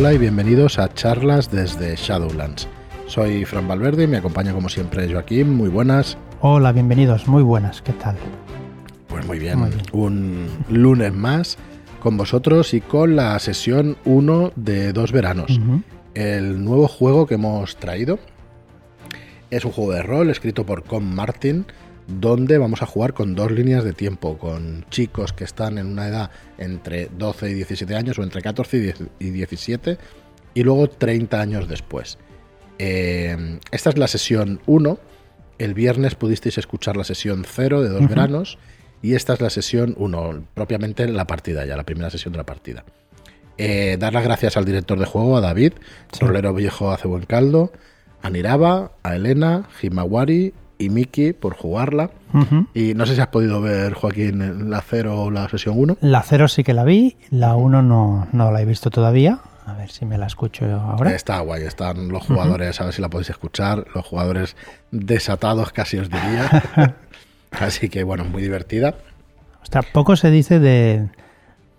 Hola y bienvenidos a charlas desde Shadowlands. Soy Fran Valverde y me acompaña como siempre Joaquín. Muy buenas. Hola, bienvenidos. Muy buenas. ¿Qué tal? Pues muy bien. Un lunes más con vosotros y con la sesión 1 de dos veranos. El nuevo juego que hemos traído es un juego de rol escrito por Con Martin donde vamos a jugar con dos líneas de tiempo, con chicos que están en una edad entre 12 y 17 años o entre 14 y 17 y luego 30 años después. Eh, esta es la sesión 1. El viernes pudisteis escuchar la sesión 0 de dos veranos y esta es la sesión 1, propiamente la partida ya, la primera sesión de la partida. Eh, dar las gracias al director de juego, a David, Rolero Viejo hace buen caldo, a Niraba, a Elena, Himawari y Miki por jugarla. Y no sé si has podido ver, Joaquín, la 0 o la sesión 1. La 0 sí que la vi, la 1 no, no la he visto todavía. A ver si me la escucho ahora. Está guay, están los jugadores, a ver si la podéis escuchar, los jugadores desatados casi os diría. Así que bueno, muy divertida. O sea, poco se dice de,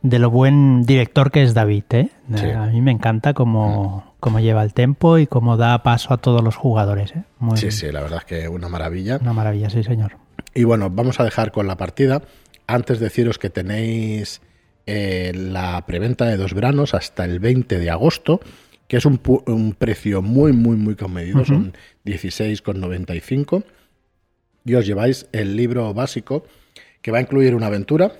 de lo buen director que es David. ¿eh? A mí me encanta cómo, mm. cómo, lleva el tempo y cómo da paso a todos los jugadores. ¿eh? sí, sí, la verdad es que una maravilla. Una maravilla, sí, señor. Y bueno, vamos a dejar con la partida. Antes deciros que tenéis eh, la preventa de dos veranos hasta el 20 de agosto, que es un, precio muy, muy, muy comedido. Son 16,95. Y os lleváis el libro básico que va a incluir una aventura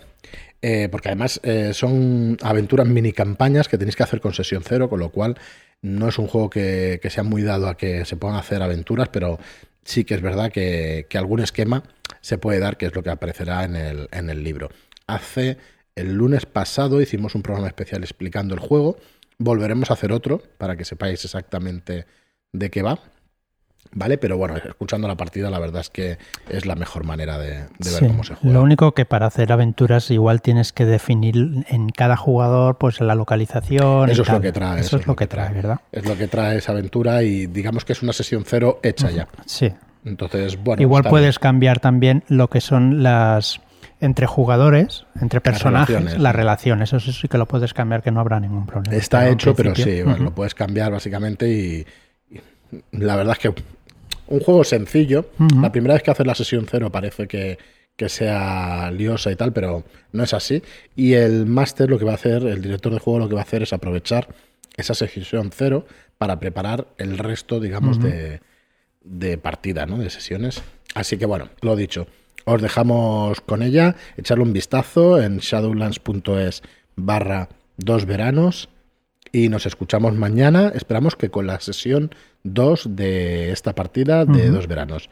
eh, porque además eh, son aventuras mini campañas que tenéis que hacer con sesión cero, con lo cual no es un juego que, que sea muy dado a que se puedan hacer aventuras, pero sí que es verdad que, algún esquema se puede dar, que es lo que aparecerá en el, en el libro. Hace el lunes pasado hicimos un programa especial explicando el juego. Volveremos a hacer otro para que sepáis exactamente de qué va. ¿Vale? Pero bueno, escuchando la partida, la verdad es que es la mejor manera de, ver cómo se juega. Lo único que para hacer aventuras igual tienes que definir en cada jugador pues la localización. Eso es lo que trae. Eso, es lo que trae, ¿verdad? Es lo que trae esa aventura y digamos que es una sesión cero hecha ya. Sí. Entonces, bueno. Igual puedes cambiar también lo que son las entre jugadores, entre personajes, las relaciones. Eso sí que lo puedes cambiar, que no habrá ningún problema. Está hecho, pero sí, lo puedes cambiar básicamente y la verdad es que un juego sencillo. La primera vez que haces la sesión cero parece que, sea liosa y tal, pero no es así. Y el máster lo que va a hacer, el director de juego lo que va a hacer es aprovechar esa sesión cero para preparar el resto, digamos, de, de partida, ¿no? De sesiones. Así que bueno, lo dicho. Os dejamos con ella, echarle un vistazo en shadowlands.es barra dos veranos y nos escuchamos mañana. Esperamos que con la sesión 2 de esta partida de dos veranos.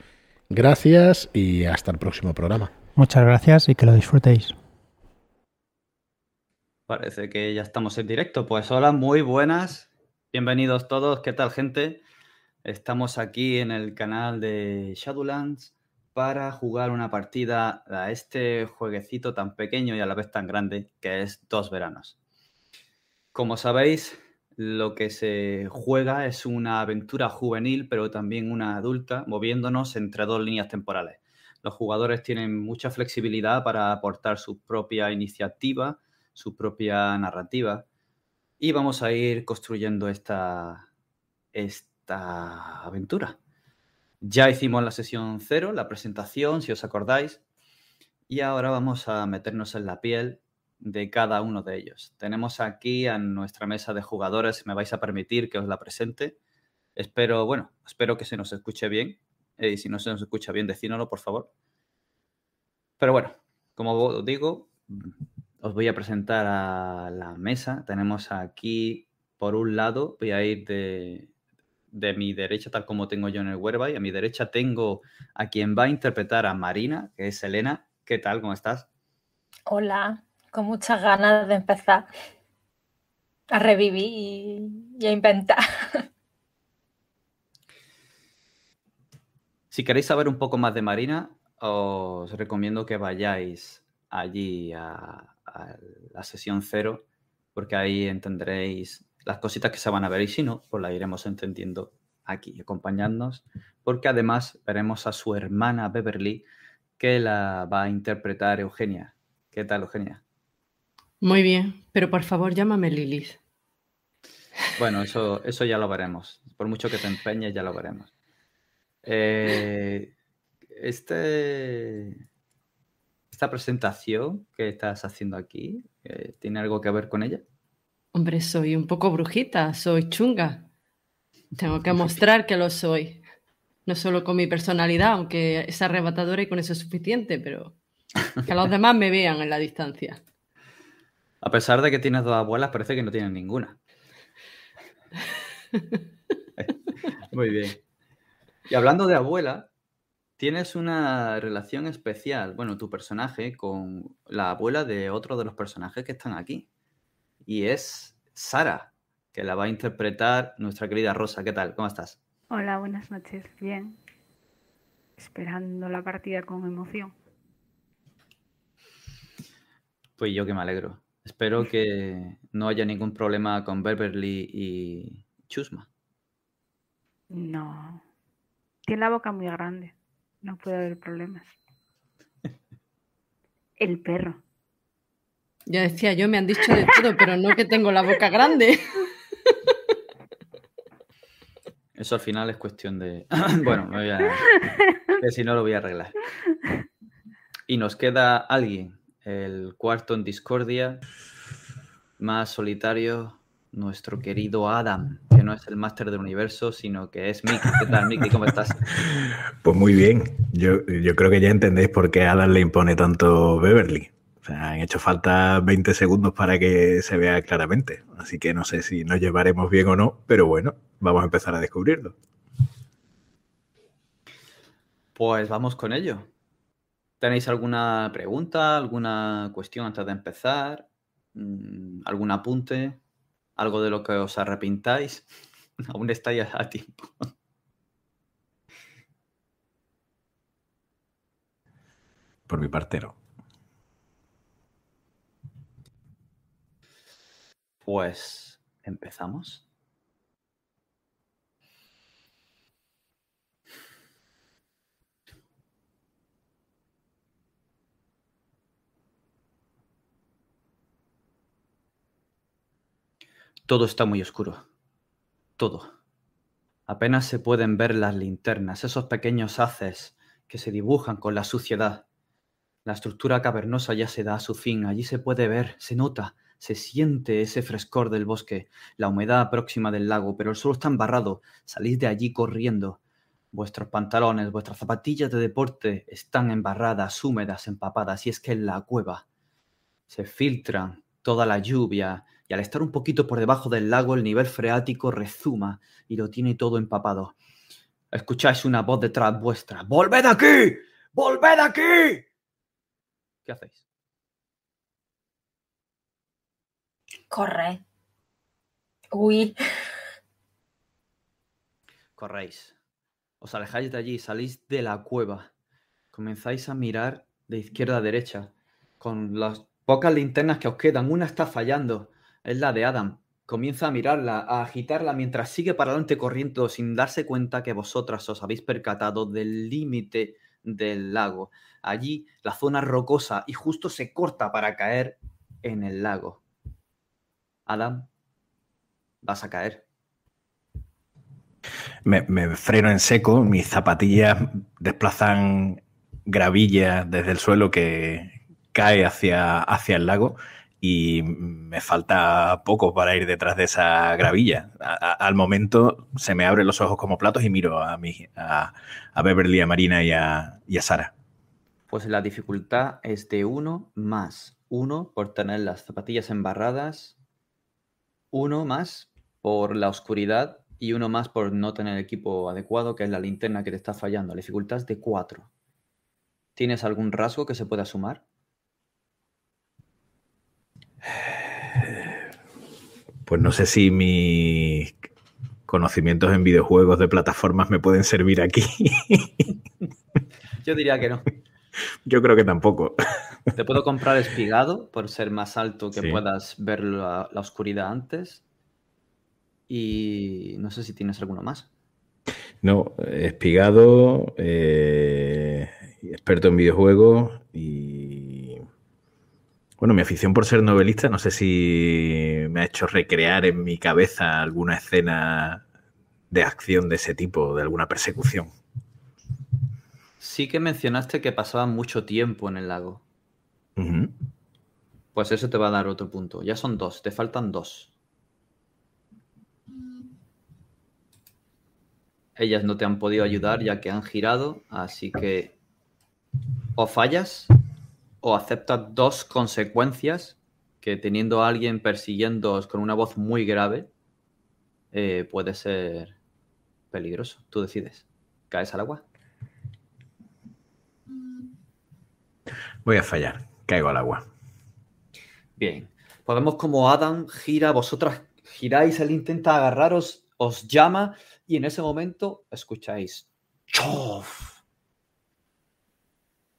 Gracias y hasta el próximo programa. Muchas gracias y que lo disfrutéis. Parece que ya estamos en directo. Pues hola, muy buenas. Bienvenidos todos. ¿Qué tal, gente? Estamos aquí en el canal de Shadowlands para jugar una partida a este jueguecito tan pequeño y a la vez tan grande que es Dos Veranos. Como sabéis, lo que se juega es una aventura juvenil, pero también una adulta, moviéndonos entre dos líneas temporales. Los jugadores tienen mucha flexibilidad para aportar su propia iniciativa, su propia narrativa, y vamos a ir construyendo esta, esta aventura. Ya hicimos la sesión cero, la presentación, si os acordáis, y ahora vamos a meternos en la piel de cada uno de ellos. Tenemos aquí a nuestra mesa de jugadores, me vais a permitir que os la presente. Espero, bueno, espero que se nos escuche bien. Y si no se nos escucha bien, decídnoslo, por favor. Pero bueno, como digo, os voy a presentar a la mesa. Tenemos aquí, por un lado, voy a ir de, de mi derecha, tal como tengo yo en el Whereby. A mi derecha tengo a quien va a interpretar a Marina, que es Elena. ¿Qué tal? ¿Cómo estás? Hola, con muchas ganas de empezar a revivir y, a inventar. Si queréis saber un poco más de Marina, os recomiendo que vayáis allí a, la sesión cero, porque ahí entenderéis las cositas que se van a ver y si no, pues la iremos entendiendo aquí, acompañándonos, porque además veremos a su hermana Beverly, que la va a interpretar Eugenia. ¿Qué tal, Eugenia? Muy bien, pero por favor llámame Lilith. Bueno, eso, eso ya lo veremos. Por mucho que te empeñes, ya lo veremos. Eh, este, esta presentación que estás haciendo aquí, eh, ¿tiene algo que ver con ella? Hombre, soy un poco brujita, soy chunga. Tengo que mostrar que lo soy. No solo con mi personalidad, aunque es arrebatadora y con eso es suficiente, pero que los demás me vean en la distancia. A pesar de que tienes dos abuelas, parece que no tienes ninguna. Muy bien. Y hablando de abuela, tienes una relación especial, bueno, tu personaje, con la abuela de otro de los personajes que están aquí. Y es Sara, que la va a interpretar nuestra querida Rosa. ¿Qué tal? ¿Cómo estás? Hola, buenas noches. Bien. Esperando la partida con emoción. Pues yo que me alegro. Espero que no haya ningún problema con Beverly y Chusma. No. Tiene la boca muy grande. No puede haber problemas. El perro. Ya decía yo, me han dicho de todo, pero no que tengo la boca grande. Eso al final es cuestión de. bueno, me voy a... que si no lo voy a arreglar. Y nos queda alguien, el cuarto en discordia, más solitario, nuestro querido Adam, que no es el máster del universo, sino que es Mickey. ¿Qué tal, Mickey? ¿Cómo estás? Pues muy bien. Yo, yo creo que ya entendéis por qué a Adam le impone tanto Beverly. O sea, han hecho falta 20 segundos para que se vea claramente. Así que no sé si nos llevaremos bien o no, pero bueno, vamos a empezar a descubrirlo. Pues vamos con ello. ¿Tenéis alguna pregunta, alguna cuestión antes de empezar? Mm, ¿Algún apunte? ¿Algo de lo que os arrepintáis? Aún estáis a tiempo. Por mi parte, no. Pues empezamos. Todo está muy oscuro. Todo. Apenas se pueden ver las linternas, esos pequeños haces que se dibujan con la suciedad. La estructura cavernosa ya se da a su fin. Allí se puede ver, se nota, se siente ese frescor del bosque, la humedad próxima del lago, pero el suelo está embarrado. Salís de allí corriendo. Vuestros pantalones, vuestras zapatillas de deporte están embarradas, húmedas, empapadas, y es que en la cueva se filtran toda la lluvia, y al estar un poquito por debajo del lago el nivel freático rezuma y lo tiene todo empapado. Escucháis una voz detrás vuestra. ¡Volved aquí! ¡Volved aquí! ¿Qué hacéis? Corre. Uy. Corréis. Os alejáis de allí, salís de la cueva. Comenzáis a mirar de izquierda a derecha. Con las pocas linternas que os quedan, una está fallando es la de Adam. Comienza a mirarla, a agitarla mientras sigue para adelante corriendo sin darse cuenta que vosotras os habéis percatado del límite del lago. Allí la zona rocosa y justo se corta para caer en el lago. Adam, vas a caer. Me, me freno en seco, mis zapatillas desplazan gravilla desde el suelo que cae hacia, hacia el lago y me falta poco para ir detrás de esa gravilla. al momento se me abren los ojos como platos y miro a, mi, a, Beverly, a Marina y a, y a Sara. Pues la dificultad es de uno más uno por tener las zapatillas embarradas, uno más por la oscuridad y uno más por no tener equipo adecuado, que es la linterna que te está fallando. La dificultad es de cuatro. ¿Tienes algún rasgo que se pueda sumar? Pues no sé si mis conocimientos en videojuegos de plataformas me pueden servir aquí. Yo diría que no. Yo creo que tampoco. Te puedo comprar espigado por ser más alto que puedas ver la, oscuridad antes. Y no sé si tienes alguno más. No, espigado, eh, experto en videojuegos y Bueno, mi afición por ser novelista, no sé si me ha hecho recrear en mi cabeza alguna escena de acción de ese tipo, de alguna persecución. Sí que mencionaste que pasaban mucho tiempo en el lago. Pues eso te va a dar otro punto. Ya son dos, te faltan dos. Ellas no te han podido ayudar ya que han girado, así que o fallas o aceptas dos consecuencias que teniendo a alguien persiguiendo con una voz muy grave eh, puede ser peligroso. Tú decides. ¿Caes al agua? Voy a fallar. Caigo al agua. Bien. Podemos como Adam gira, vosotras giráis, él intenta agarraros, os llama y en ese momento escucháis. ¡Chof!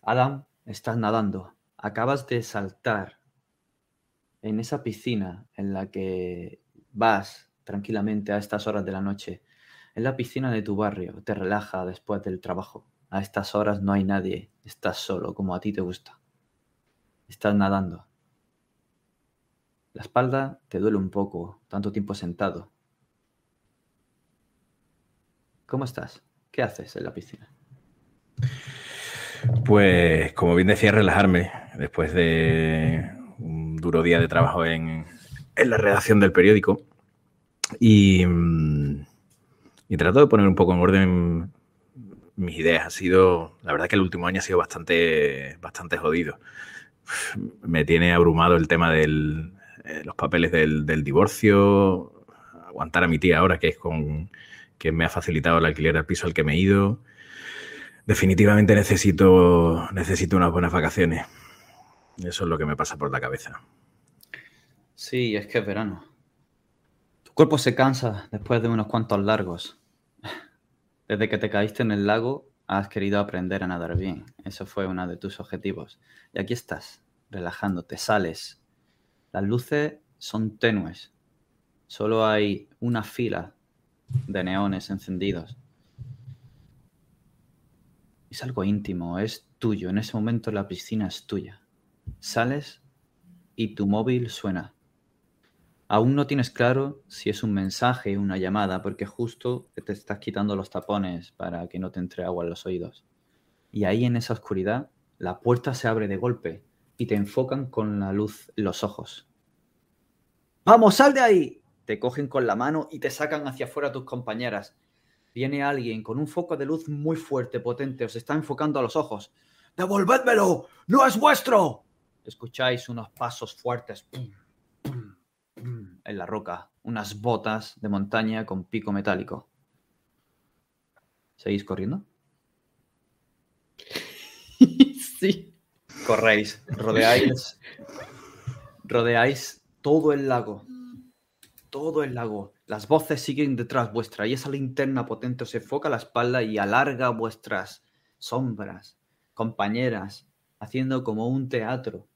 Adam, estás nadando. Acabas de saltar en esa piscina en la que vas tranquilamente a estas horas de la noche. En la piscina de tu barrio. Te relaja después del trabajo. A estas horas no hay nadie. Estás solo, como a ti te gusta. Estás nadando. La espalda te duele un poco, tanto tiempo sentado. ¿Cómo estás? ¿Qué haces en la piscina? Pues, como bien decía, relajarme después de un duro día de trabajo en, la redacción del periódico. Y, y trato de poner un poco en orden mis ideas. Ha sido, la verdad que el último año ha sido bastante, bastante jodido me tiene abrumado el tema de eh, los papeles del, divorcio, aguantar a mi tía ahora, que es con quien me ha facilitado el alquiler del piso al que me he ido. Definitivamente necesito, necesito unas buenas vacaciones. Eso es lo que me pasa por la cabeza. Sí, es que es verano. Tu cuerpo se cansa después de unos cuantos largos. Desde que te caíste en el lago, has querido aprender a nadar bien. Eso fue uno de tus objetivos. Y aquí estás, relajándote, sales. Las luces son tenues. Solo hay una fila de neones encendidos. Es algo íntimo, es tuyo. En ese momento la piscina es tuya. Sales y tu móvil suena. Aún no tienes claro si es un mensaje una llamada, porque justo te estás quitando los tapones para que no te entre agua en los oídos. Y ahí en esa oscuridad, la puerta se abre de golpe y te enfocan con la luz los ojos. ¡Vamos, sal de ahí! Te cogen con la mano y te sacan hacia afuera tus compañeras. Viene alguien con un foco de luz muy fuerte, potente, os está enfocando a los ojos. ¡Devolvédmelo! ¡No es vuestro! Escucháis unos pasos fuertes en la roca, unas botas de montaña con pico metálico. ¿Seguís corriendo? sí. Corréis, rodeáis, rodeáis todo el lago. Todo el lago. Las voces siguen detrás vuestra y esa linterna potente os enfoca a la espalda y alarga vuestras sombras, compañeras, haciendo como un teatro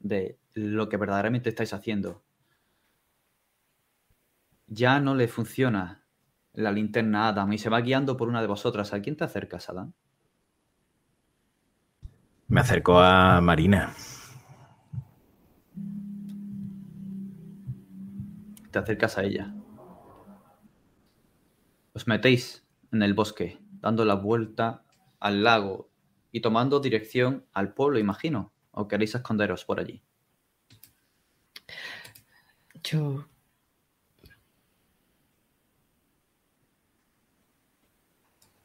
de lo que verdaderamente estáis haciendo ya no le funciona la linterna a Adam y se va guiando por una de vosotras. ¿A quién te acercas, Adam? Me acerco a Marina. Te acercas a ella. Os metéis en el bosque, dando la vuelta al lago y tomando dirección al pueblo, imagino. ¿O queréis esconderos por allí? Yo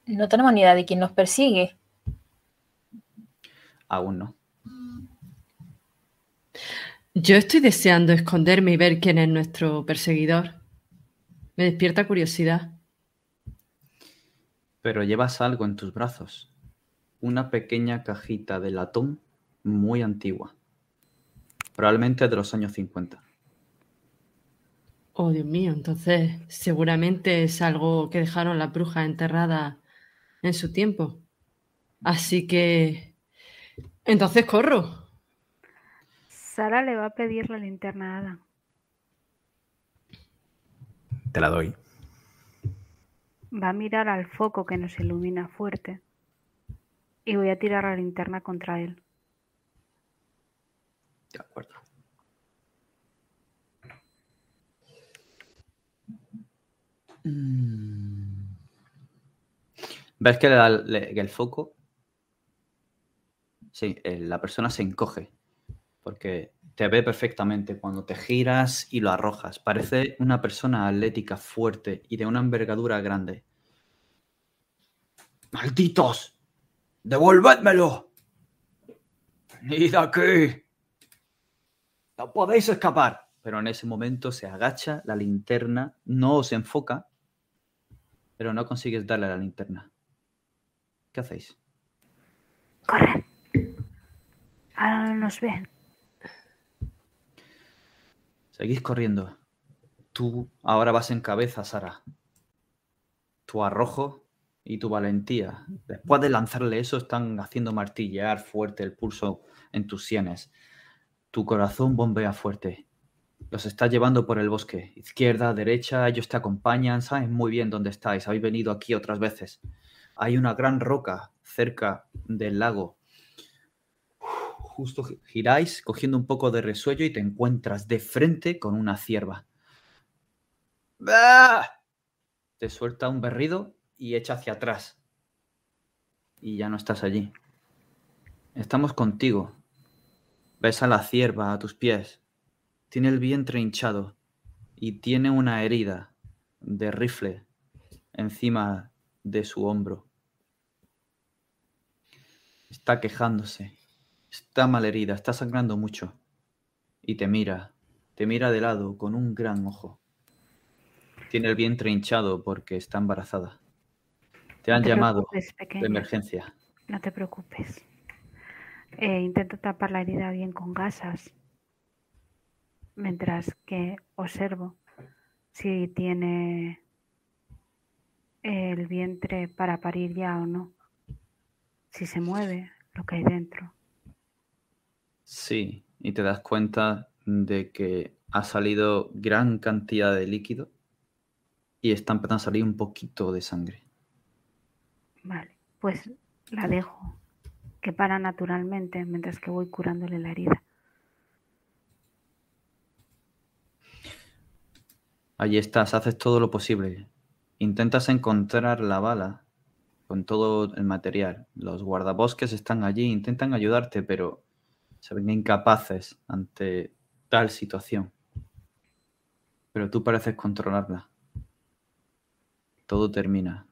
No tenemos ni idea de quién nos persigue. Aún no. Yo estoy deseando esconderme y ver quién es nuestro perseguidor. Me despierta curiosidad. Pero llevas algo en tus brazos. Una pequeña cajita de latón muy antigua. Probablemente de los años 50. Oh, Dios mío, entonces seguramente es algo que dejaron las brujas enterradas en su tiempo. Así que... Entonces corro. Sara le va a pedir la linterna a Adam. Te la doy. Va a mirar al foco que nos ilumina fuerte y voy a tirar la linterna contra él. De acuerdo. Mm. ¿Ves que, le da, el foco? Sí, eh, la persona se encoge porque te ve perfectamente cuando te giras y lo arrojas. Parece una persona atlética, fuerte y de una envergadura grande. ¡Malditos! ¡Devolvédmelo! ¡Venid aquí! ¡No podéis escapar! Pero en ese momento se agacha, la linterna no os enfoca, pero no consigues darle a la linterna. ¿Qué hacéis? Corre. Ahora no nos ven. Seguís corriendo. Tú ahora vas en cabeza, Sara. Tu arrojo y tu valentía. Después de lanzarle eso, están haciendo martillear fuerte el pulso en tus sienes. Tu corazón bombea fuerte. Los estás llevando por el bosque. Izquierda, derecha, ellos te acompañan. Sabes muy bien dónde estáis. Habéis venido aquí otras veces. Hay una gran roca cerca del lago. Justo giráis, cogiendo un poco de resuello y te encuentras de frente con una cierva. ¡Bah! Te suelta un berrido y echa hacia atrás. Y ya no estás allí. Estamos contigo. Ves a la cierva a tus pies. Tiene el vientre hinchado y tiene una herida de rifle encima de su hombro. Está quejándose. Está malherida, está sangrando mucho. Y te mira, te mira de lado con un gran ojo. Tiene el vientre hinchado porque está embarazada. Te han No te llamado de emergencia. No te preocupes. Eh, intento tapar la herida bien con gasas. Mientras que observo si tiene el vientre para parir ya o no. Si se mueve lo que hay dentro. Sí, y te das cuenta de que ha salido gran cantidad de líquido y está empezando a salir un poquito de sangre. Vale, pues la dejo que para naturalmente mientras que voy curándole la herida. Allí estás, haces todo lo posible. Intentas encontrar la bala con todo el material. Los guardabosques están allí, intentan ayudarte, pero se ven incapaces ante tal situación. Pero tú pareces controlarla. Todo termina.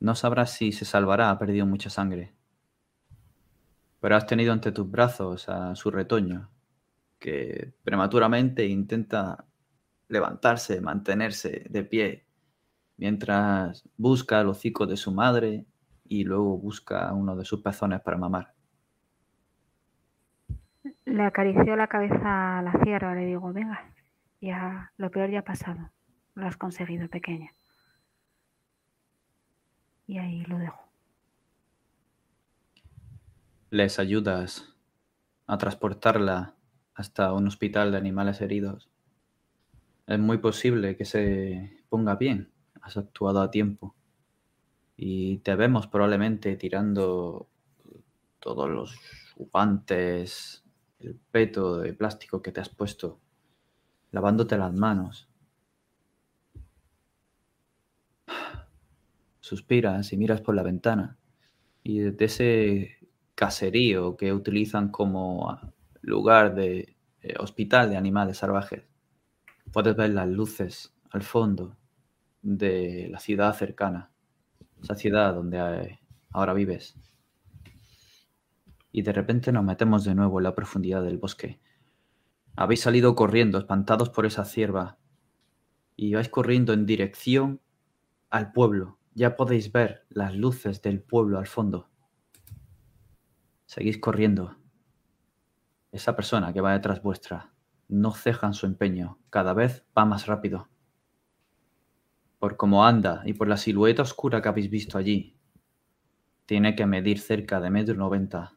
No sabrás si se salvará, ha perdido mucha sangre. Pero has tenido ante tus brazos a su retoño, que prematuramente intenta levantarse, mantenerse de pie, mientras busca el hocico de su madre y luego busca uno de sus pezones para mamar. Le acarició la cabeza a la cierva, le digo, venga, ya lo peor ya ha pasado, lo has conseguido pequeña. Y ahí lo dejo. Les ayudas a transportarla hasta un hospital de animales heridos. Es muy posible que se ponga bien. Has actuado a tiempo. Y te vemos probablemente tirando todos los guantes, el peto de plástico que te has puesto, lavándote las manos. Suspiras y miras por la ventana. Y desde ese caserío que utilizan como lugar de eh, hospital de animales salvajes, puedes ver las luces al fondo de la ciudad cercana, esa ciudad donde eh, ahora vives. Y de repente nos metemos de nuevo en la profundidad del bosque. Habéis salido corriendo, espantados por esa cierva, y vais corriendo en dirección al pueblo. Ya podéis ver las luces del pueblo al fondo. Seguís corriendo. Esa persona que va detrás vuestra no ceja en su empeño, cada vez va más rápido. Por cómo anda y por la silueta oscura que habéis visto allí, tiene que medir cerca de metro noventa.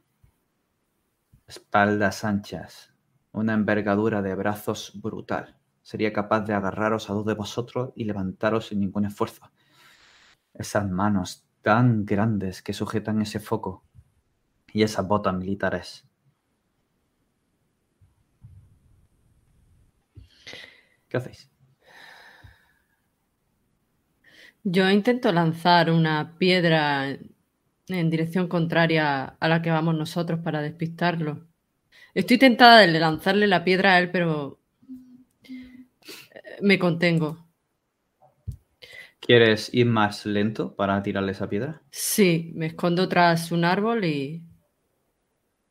Espaldas anchas, una envergadura de brazos brutal. Sería capaz de agarraros a dos de vosotros y levantaros sin ningún esfuerzo. Esas manos tan grandes que sujetan ese foco y esas botas militares. ¿Qué hacéis? Yo intento lanzar una piedra en dirección contraria a la que vamos nosotros para despistarlo. Estoy tentada de lanzarle la piedra a él, pero me contengo. ¿Quieres ir más lento para tirarle esa piedra? Sí, me escondo tras un árbol y,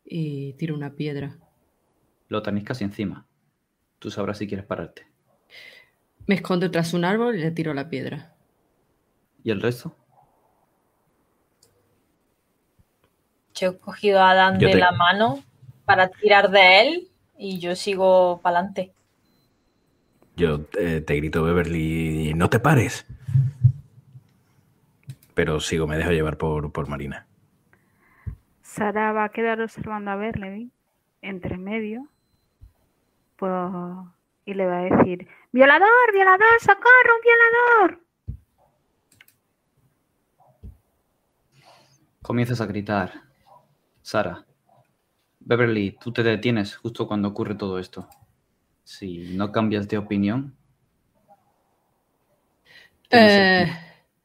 y tiro una piedra. Lo tenéis casi encima. Tú sabrás si quieres pararte. Me escondo tras un árbol y le tiro la piedra. ¿Y el resto? Yo he cogido a Adán Yo de te- la mano para tirar de él y yo sigo para adelante. Yo eh, te grito, Beverly, no te pares. Pero sigo, me dejo llevar por, por Marina. Sara va a quedar observando a Berlevin entre medio pues, y le va a decir, violador, violador, socorro, un violador. Comienzas a gritar. Sara. Beverly, tú te detienes justo cuando ocurre todo esto. Si no cambias de opinión. Eh,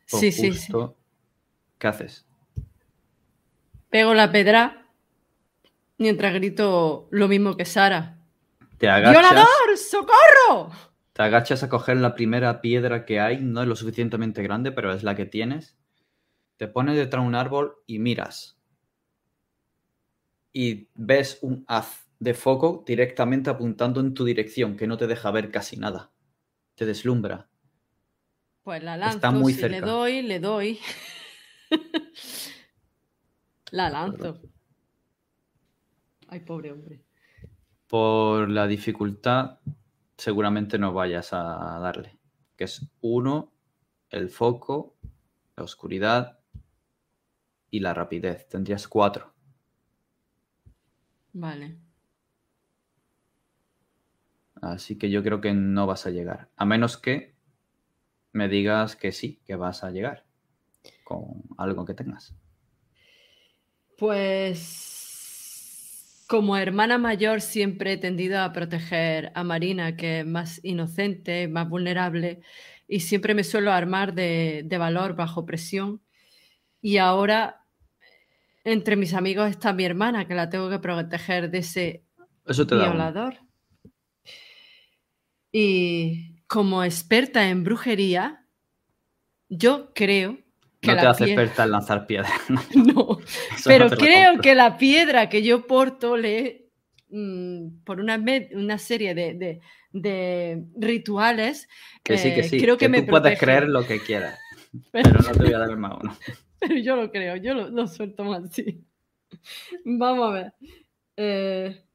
sí, sí, sí. ¿Qué haces? Pego la pedra mientras grito lo mismo que Sara. Te agachas, ¡Violador! ¡Socorro! te agachas a coger la primera piedra que hay. No es lo suficientemente grande, pero es la que tienes. Te pones detrás de un árbol y miras. Y ves un haz de foco directamente apuntando en tu dirección, que no te deja ver casi nada. Te deslumbra. Pues la lanzo. Está muy si cerca. le doy, le doy. la lanzo. Ay, pobre hombre. Por la dificultad, seguramente no vayas a darle. Que es uno, el foco, la oscuridad y la rapidez. Tendrías cuatro. Vale. Así que yo creo que no vas a llegar. A menos que me digas que sí, que vas a llegar. Con algo que tengas. Pues como hermana mayor siempre he tendido a proteger a Marina, que es más inocente, más vulnerable, y siempre me suelo armar de, de valor bajo presión. Y ahora entre mis amigos está mi hermana, que la tengo que proteger de ese Eso te da uno. violador. Y como experta en brujería, yo creo que No la te hace pie- experta en lanzar piedras. No, pero no creo que la piedra que yo porto le mm, por una, serie de, de- de rituales Que sí, que eh, sí. creo que, que me tú puedes creer lo que quieras. Pero, Pero no te voy a dar el más uno. Pero yo lo creo, yo lo, lo suelto más así. Vamos a ver. Eh,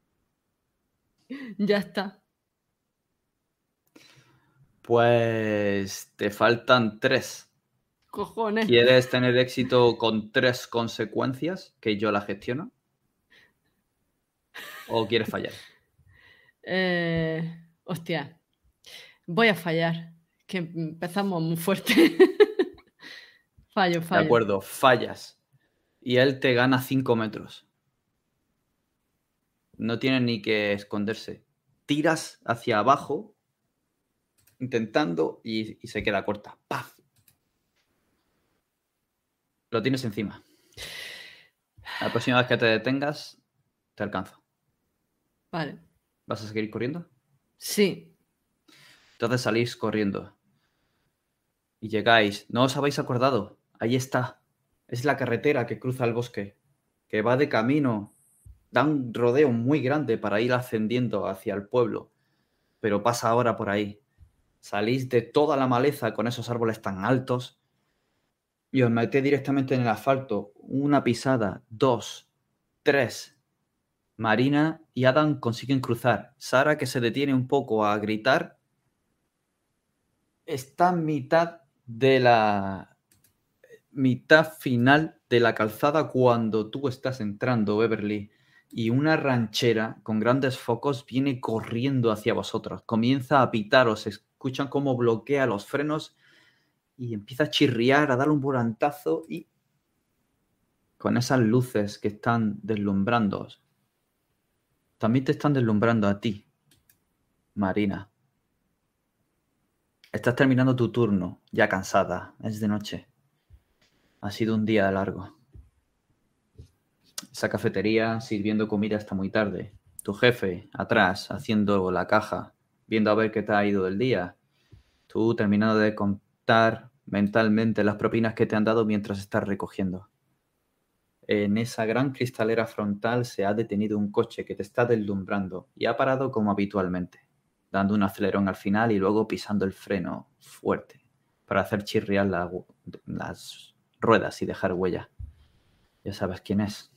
ya está. Pues te faltan tres. Cojones. ¿Quieres tener éxito con tres consecuencias que yo la gestiono? ¿O quieres fallar? Eh, hostia, voy a fallar. Que empezamos muy fuerte. Fallo, fallo. De acuerdo, fallas. Y él te gana 5 metros. No tiene ni que esconderse. Tiras hacia abajo, intentando, y, y se queda corta. ¡Paf! Lo tienes encima. La próxima vez que te detengas, te alcanzo. Vale. ¿Vas a seguir corriendo? Sí. Entonces salís corriendo. Y llegáis. No os habéis acordado. Ahí está. Es la carretera que cruza el bosque. Que va de camino. Da un rodeo muy grande para ir ascendiendo hacia el pueblo. Pero pasa ahora por ahí. Salís de toda la maleza con esos árboles tan altos. Y os metéis directamente en el asfalto. Una pisada, dos, tres. Marina y Adam consiguen cruzar. Sara, que se detiene un poco a gritar, está en mitad de la mitad final de la calzada cuando tú estás entrando, Beverly, y una ranchera con grandes focos viene corriendo hacia vosotros. Comienza a pitar, os escuchan cómo bloquea los frenos y empieza a chirriar, a darle un volantazo y con esas luces que están deslumbrando, también te están deslumbrando a ti, Marina. Estás terminando tu turno, ya cansada, es de noche. Ha sido un día largo. Esa cafetería sirviendo comida hasta muy tarde. Tu jefe atrás haciendo la caja, viendo a ver qué te ha ido del día. Tú terminando de contar mentalmente las propinas que te han dado mientras estás recogiendo. En esa gran cristalera frontal se ha detenido un coche que te está deslumbrando y ha parado como habitualmente, dando un acelerón al final y luego pisando el freno fuerte para hacer chirriar la- las ruedas y dejar huella. Ya sabes quién es.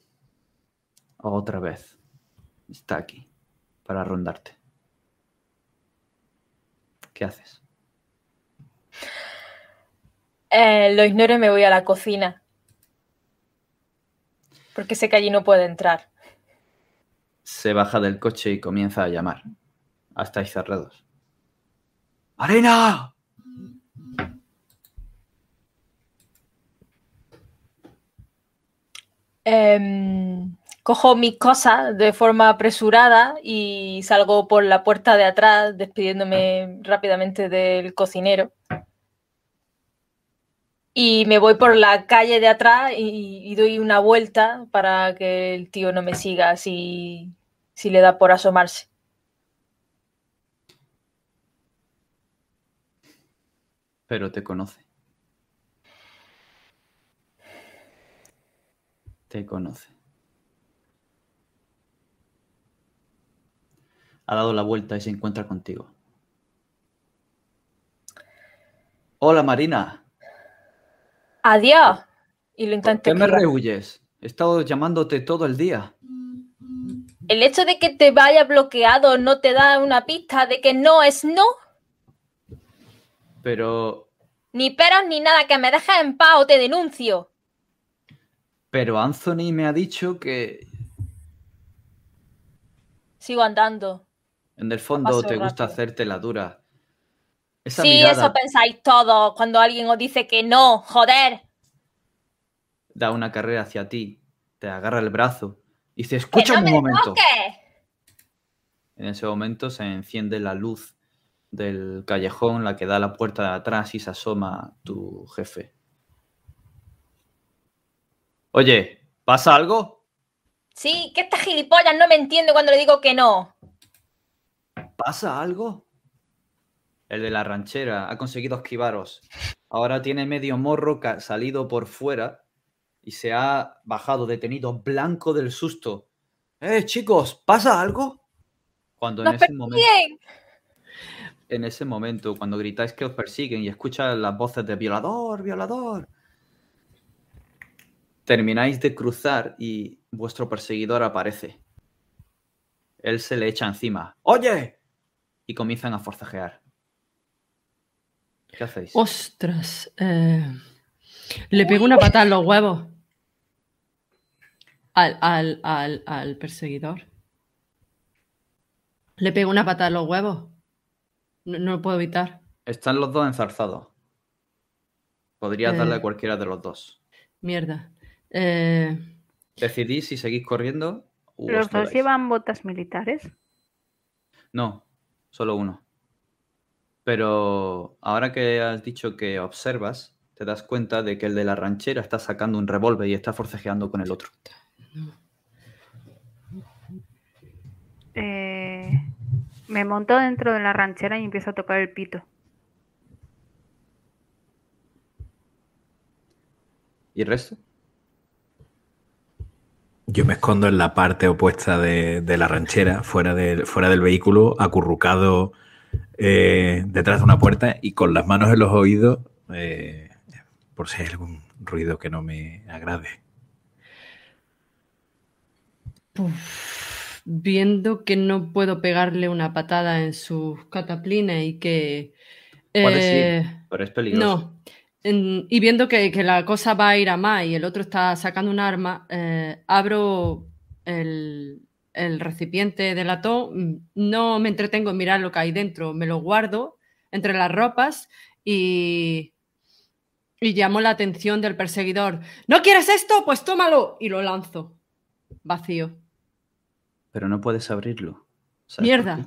Otra vez. Está aquí para rondarte. ¿Qué haces? Eh, lo ignoro y me voy a la cocina. Porque sé que allí no puede entrar. Se baja del coche y comienza a llamar. Ah, Estáis cerrados. ¡Arena! Em, cojo mis cosas de forma apresurada y salgo por la puerta de atrás, despidiéndome rápidamente del cocinero. Y me voy por la calle de atrás y, y doy una vuelta para que el tío no me siga si, si le da por asomarse. Pero te conoce. Te conoce. Ha dado la vuelta y se encuentra contigo. Hola Marina. Adiós. Y lo ¿Por intento qué me rehuyes? He estado llamándote todo el día. El hecho de que te vaya bloqueado no te da una pista de que no es no. Pero. Ni peros ni nada, que me dejes en paz o te denuncio. Pero Anthony me ha dicho que Sigo andando. en el fondo te gusta hacerte la dura. Esa sí, mirada eso pensáis todos cuando alguien os dice que no, joder. da una carrera hacia ti, te agarra el brazo y dice, ¡Que escucha no un me momento. En ese momento se enciende la luz del callejón, la que da a la puerta de atrás y se asoma tu jefe. Oye, ¿pasa algo? Sí, que esta gilipollas no me entiende cuando le digo que no. ¿Pasa algo? El de la ranchera ha conseguido esquivaros. Ahora tiene medio morro salido por fuera y se ha bajado detenido blanco del susto. ¡Eh, chicos! ¿Pasa algo? Cuando en ¡Nos ese momento... en ese momento, cuando gritáis que os persiguen y escuchas las voces de violador, violador, termináis de cruzar y vuestro perseguidor aparece. Él se le echa encima. ¡Oye! Y comienzan a forcejear. ¿Qué hacéis? Ostras. eh, Le pego una patada en los huevos. Al, al, al, al perseguidor. Le pego una patada en los huevos. No, no lo puedo evitar. Están los dos enzarzados. Podrías darle Eh. a cualquiera de los dos. Mierda. Eh, Decidís si seguís corriendo o ¿Los dos llevan botas militares? No, solo uno. Pero ahora que has dicho que observas, te das cuenta de que el de la ranchera está sacando un revólver y está forcejeando con el otro. Eh, me monto dentro de la ranchera y empiezo a tocar el pito. ¿Y el resto? Yo me escondo en la parte opuesta de, de la ranchera, fuera, del- fuera del vehículo, acurrucado eh, detrás de una puerta y con las manos en los oídos, eh, por si hay algún ruido que no me agrade. viendo que no puedo pegarle una patada en sus cataplines y que. Eh, pero es peligroso. No. En- y viendo que, que la cosa va a ir a más y el otro está sacando un arma, eh, abro el, el recipiente de latón. mm, No me entretengo en mirar lo que hay dentro, me lo guardo entre las ropas y, y llamo la atención del perseguidor. ¿No quieres esto? Pues tómalo. Y lo lanzo. Vacío. Pero no puedes abrirlo. ¿Sabes por Mierda. qué?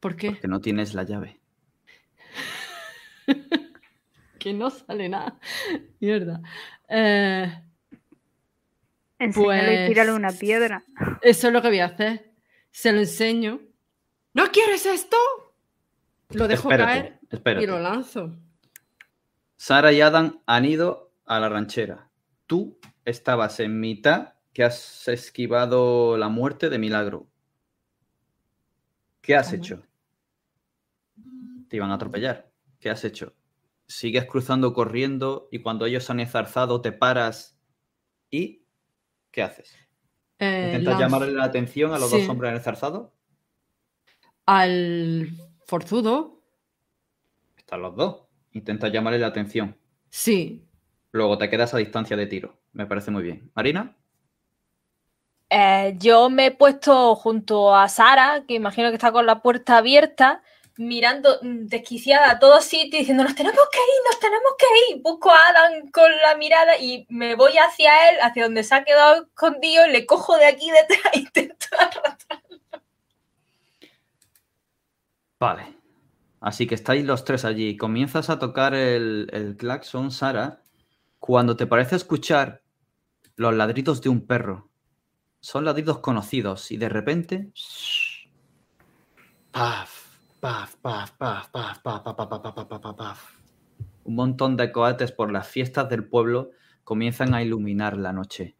¿Por qué? Porque no tienes la llave. que no sale nada. Mierda. Eh, Enséñale y Pues- tírale una piedra. eso es lo que voy a hacer. Se lo enseño. ¿No quieres esto? Lo dejo espérate, caer espérate. y lo lanzo. Sara y Adam han ido a la ranchera. Tú estabas en mitad que has esquivado la muerte de milagro. ¿Qué has ¿Cómo? hecho? Te iban a atropellar. ¿Qué has hecho? Sigues cruzando corriendo y cuando ellos han enzarzado te paras y ¿qué haces? Eh, ¿Intentas llamarle la atención a los Sí. dos hombres enzarzados? Al forzudo, Están los dos. Intentas llamarle la atención. sí. Luego te quedas a distancia de tiro. Me parece muy bien. Marina, Eh, yo me he puesto junto a Sara, que imagino que está con la puerta abierta, mirando mm, desquiciada a todos sitios, diciendo, nos tenemos que ir, nos tenemos que ir. Busco a Adam con la mirada y me voy hacia él, hacia donde se ha quedado escondido, le cojo de aquí detrás e intento arrastrar. Vale. Así que estáis los tres allí. Comienzas a tocar el, el claxon, Sara, cuando te parece escuchar los ladridos de un perro. Son ladridos conocidos y de repente... Paf, paf, paf, paf, paf, paf, paf, paf, paf, paf, paf, paf, paf. Un montón de cohetes por las fiestas del pueblo comienzan a iluminar la noche.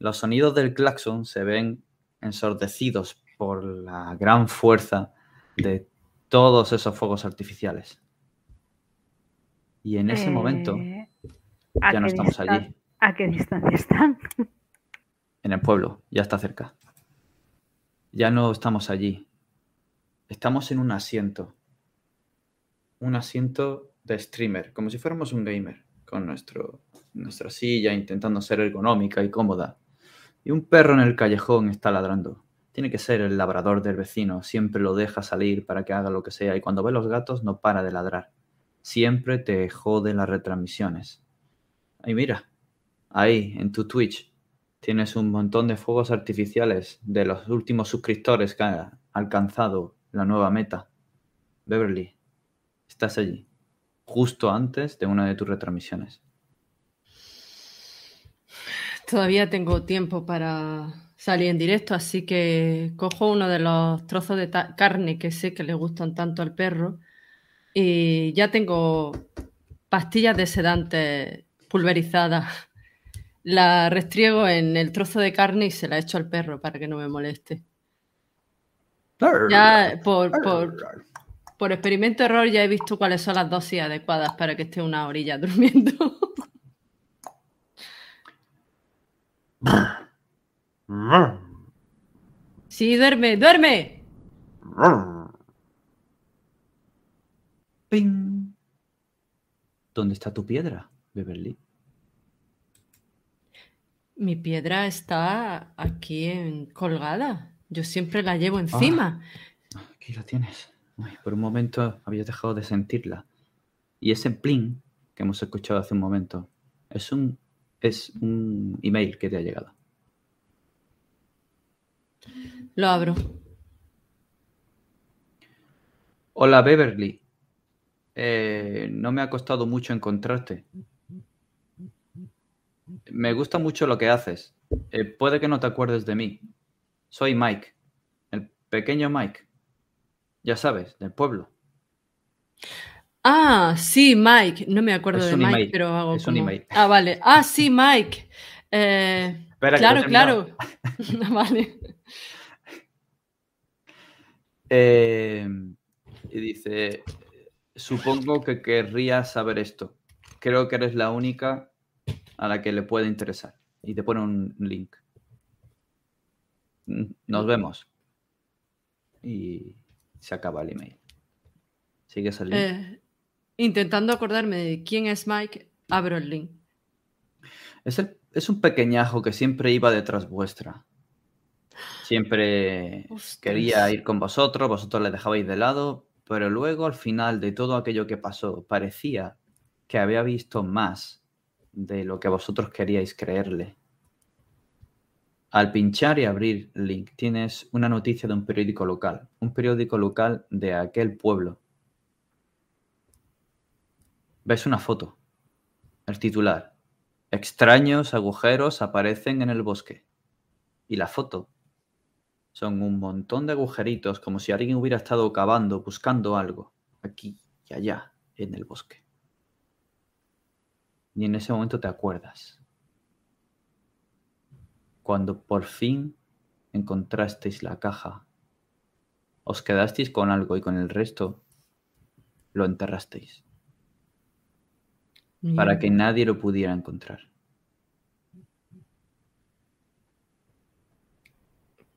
Los sonidos del claxon se ven ensordecidos por la gran fuerza de todos esos fuegos artificiales. Y en ese momento Eh, ¿a ya no estamos allí, ¿A qué distancia están? en el pueblo, ya está cerca. Ya no estamos allí. Estamos en un asiento. Un asiento de streamer, como si fuéramos un gamer, con nuestro, nuestra silla intentando ser ergonómica y cómoda. Y un perro en el callejón está ladrando. Tiene que ser el labrador del vecino, siempre lo deja salir para que haga lo que sea y cuando ve los gatos no para de ladrar. Siempre te jode las retransmisiones. Ay, mira, ahí en tu Twitch tienes un montón de fuegos artificiales de los últimos suscriptores que ha alcanzado la nueva meta. Beverly, estás allí, justo antes de una de tus retransmisiones. Todavía tengo tiempo para salir en directo, así que cojo uno de los trozos de carne que sé que le gustan tanto al perro y ya tengo pastillas de sedante pulverizadas. La restriego en el trozo de carne y se la echo al perro para que no me moleste. Ya por, por, por experimento error ya he visto cuáles son las dosis adecuadas para que esté una orilla durmiendo. Sí, duerme, duerme. ¡Ping! ¿Dónde está tu piedra, Beverly? Mi piedra está aquí en- colgada. Yo siempre la llevo encima. Aquí la tienes. Ay, por un momento habías dejado de sentirla. Y ese pling que hemos escuchado hace un momento es un, es un email que te ha llegado. Lo abro. Hola Beverly. Eh, no me ha costado mucho encontrarte. Me gusta mucho lo que haces. Eh, puede que no te acuerdes de mí. Soy Mike, el pequeño Mike. Ya sabes, del pueblo. Ah, sí, Mike. No me acuerdo Es de un Mike, email, pero hago es un como- email. Ah, vale. Ah, sí, Mike. Eh, Espera, claro, claro. vale. Eh, y dice, supongo que querrías saber esto. Creo que eres la única a la que le puede interesar. Y te pone un link. Nos vemos. Y se acaba el email. ¿Sigues el link? Eh, intentando acordarme de quién es Mike, abro el link. Es, el- es un pequeñajo que siempre iba detrás vuestra. Siempre Ostras. quería ir con vosotros, vosotros le dejabais de lado, pero luego al final de todo aquello que pasó, parecía que había visto más de lo que vosotros queríais creerle. Al pinchar y abrir link tienes una noticia de un periódico local, un periódico local de aquel pueblo. ves una foto. El titular. Extraños agujeros aparecen en el bosque. Y la foto son un montón de agujeritos como si alguien hubiera estado cavando, buscando algo, aquí y allá, en el bosque. Y en ese momento te acuerdas. Cuando por fin encontrasteis la caja, os quedasteis con algo y con el resto lo enterrasteis. Para que nadie lo pudiera encontrar.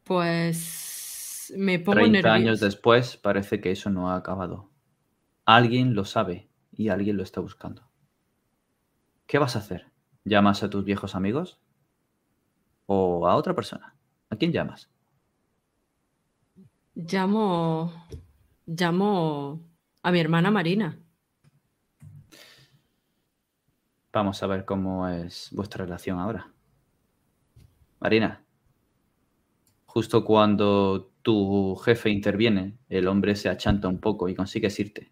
Pues me pongo 30 años nerviosa. después parece que eso no ha acabado. Alguien lo sabe y alguien lo está buscando. ¿Qué vas a hacer? ¿Llamas a tus viejos amigos? ¿O a otra persona? ¿A quién llamas? Llamo. Llamo a mi hermana Marina. Vamos a ver cómo es vuestra relación ahora. Marina, justo cuando tu jefe interviene, el hombre se achanta un poco y consigues irte.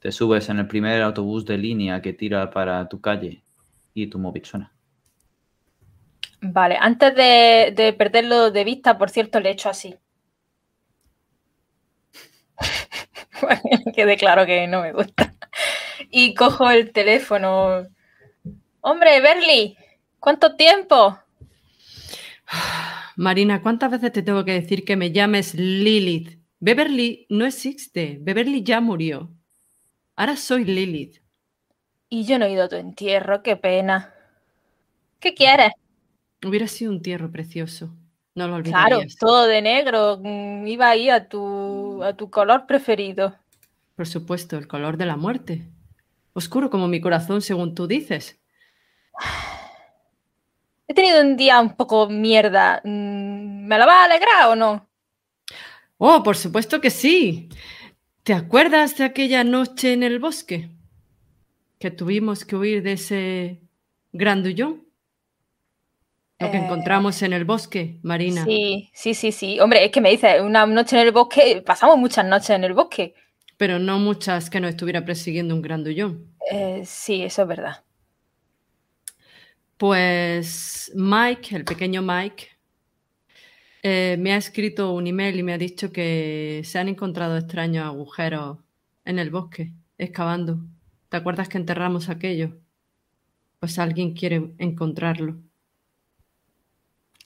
Te subes en el primer autobús de línea que tira para tu calle y tu móvil suena. Vale, antes de, de perderlo de vista, por cierto, le he hecho así. Quede claro que no me gusta. Y cojo el teléfono. Hombre, Berly, ¿cuánto tiempo? Marina, ¿cuántas veces te tengo que decir que me llames Lilith? Beverly no existe. Beverly ya murió. Ahora soy Lilith. Y yo no he ido a tu entierro, qué pena. ¿Qué quieres? Hubiera sido un entierro precioso. No lo Claro, olvidarías. todo de negro. mm, Iba ahí a tu, a tu color preferido. Por supuesto, el color de la muerte. Oscuro como mi corazón, según tú dices. He tenido un día un poco mierda. Mm, ¿Me lo va a alegrar o no? Oh, por supuesto que sí. ¿Te acuerdas de aquella noche en el bosque? Que tuvimos que huir de ese grandullón. Lo que Eh, encontramos en el bosque, Marina. Sí, sí, sí, sí. Hombre, es que me dices, una noche en el bosque, pasamos muchas noches en el bosque. Pero no muchas que nos estuviera persiguiendo un grandullón. Eh, sí, eso es verdad. Pues Mike, el pequeño Mike, eh, me ha escrito un email y me ha dicho que se han encontrado extraños agujeros en el bosque, excavando. ¿Te acuerdas que enterramos aquello? Pues alguien quiere encontrarlo.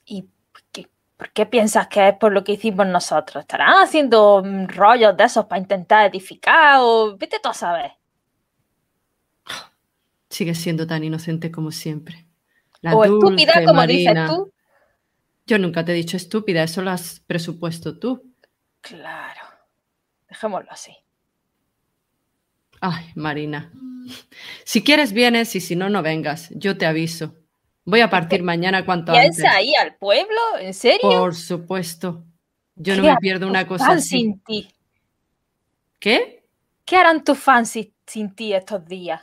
¿Y por qué, por qué piensas que es por lo que hicimos nosotros? ¿Estarán haciendo mm, rollos de esos para intentar edificar o vete tú a saber? Sigues siendo tan inocente como siempre. La o estúpida, como dices tú. Yo nunca te he dicho estúpida, eso lo has presupuesto tú. Claro. Dejémoslo así. Ay, Marina. Si quieres vienes y si no, no vengas. Yo te aviso. Voy a partir mañana cuanto antes. ¿Piensa ahí al pueblo? ¿En serio? Por supuesto. Yo no ¿Qué me pierdo una cosa así. sin ti? ¿Qué? ¿Qué harán tus fans si- sin ti estos días?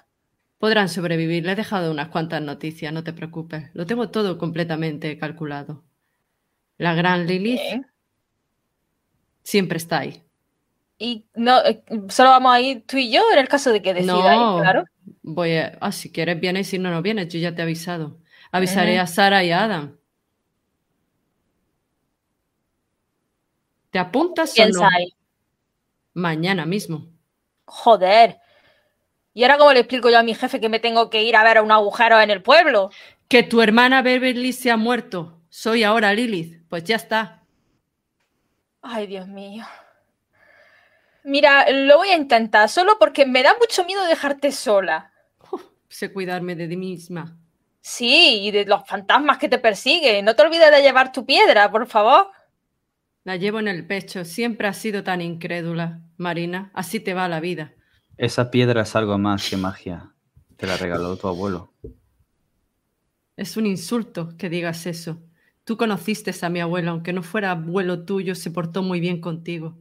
Podrán sobrevivir. Le he dejado unas cuantas noticias, no te preocupes. Lo tengo todo completamente calculado. La gran Lilith siempre está ahí. Y no, eh, solo vamos a ir tú y yo en el caso de que decidáis, No, claro. voy a... Ah, si quieres vienes, si no, no vienes. Yo ya te he avisado. Avisaré a Sara y a Adam. ¿Te apuntas o no? Mañana mismo. joder. ¿Y ahora cómo le explico yo a mi jefe que me tengo que ir a ver a un agujero en el pueblo? Que tu hermana Beverly se ha muerto. Soy ahora Lilith. Pues ya está. Ay, Dios mío. Mira, lo voy a intentar, solo porque me da mucho miedo dejarte sola. Sé cuidarme de mí misma. Sí, y de los fantasmas que te persiguen. No te olvides de llevar tu piedra, por favor. La llevo en el pecho. Siempre has sido tan incrédula, Marina. Así te va la vida. Esa piedra es algo más que magia. Te la regaló tu abuelo. Es un insulto que digas eso. Tú conociste a mi abuelo, aunque no fuera abuelo tuyo, se portó muy bien contigo.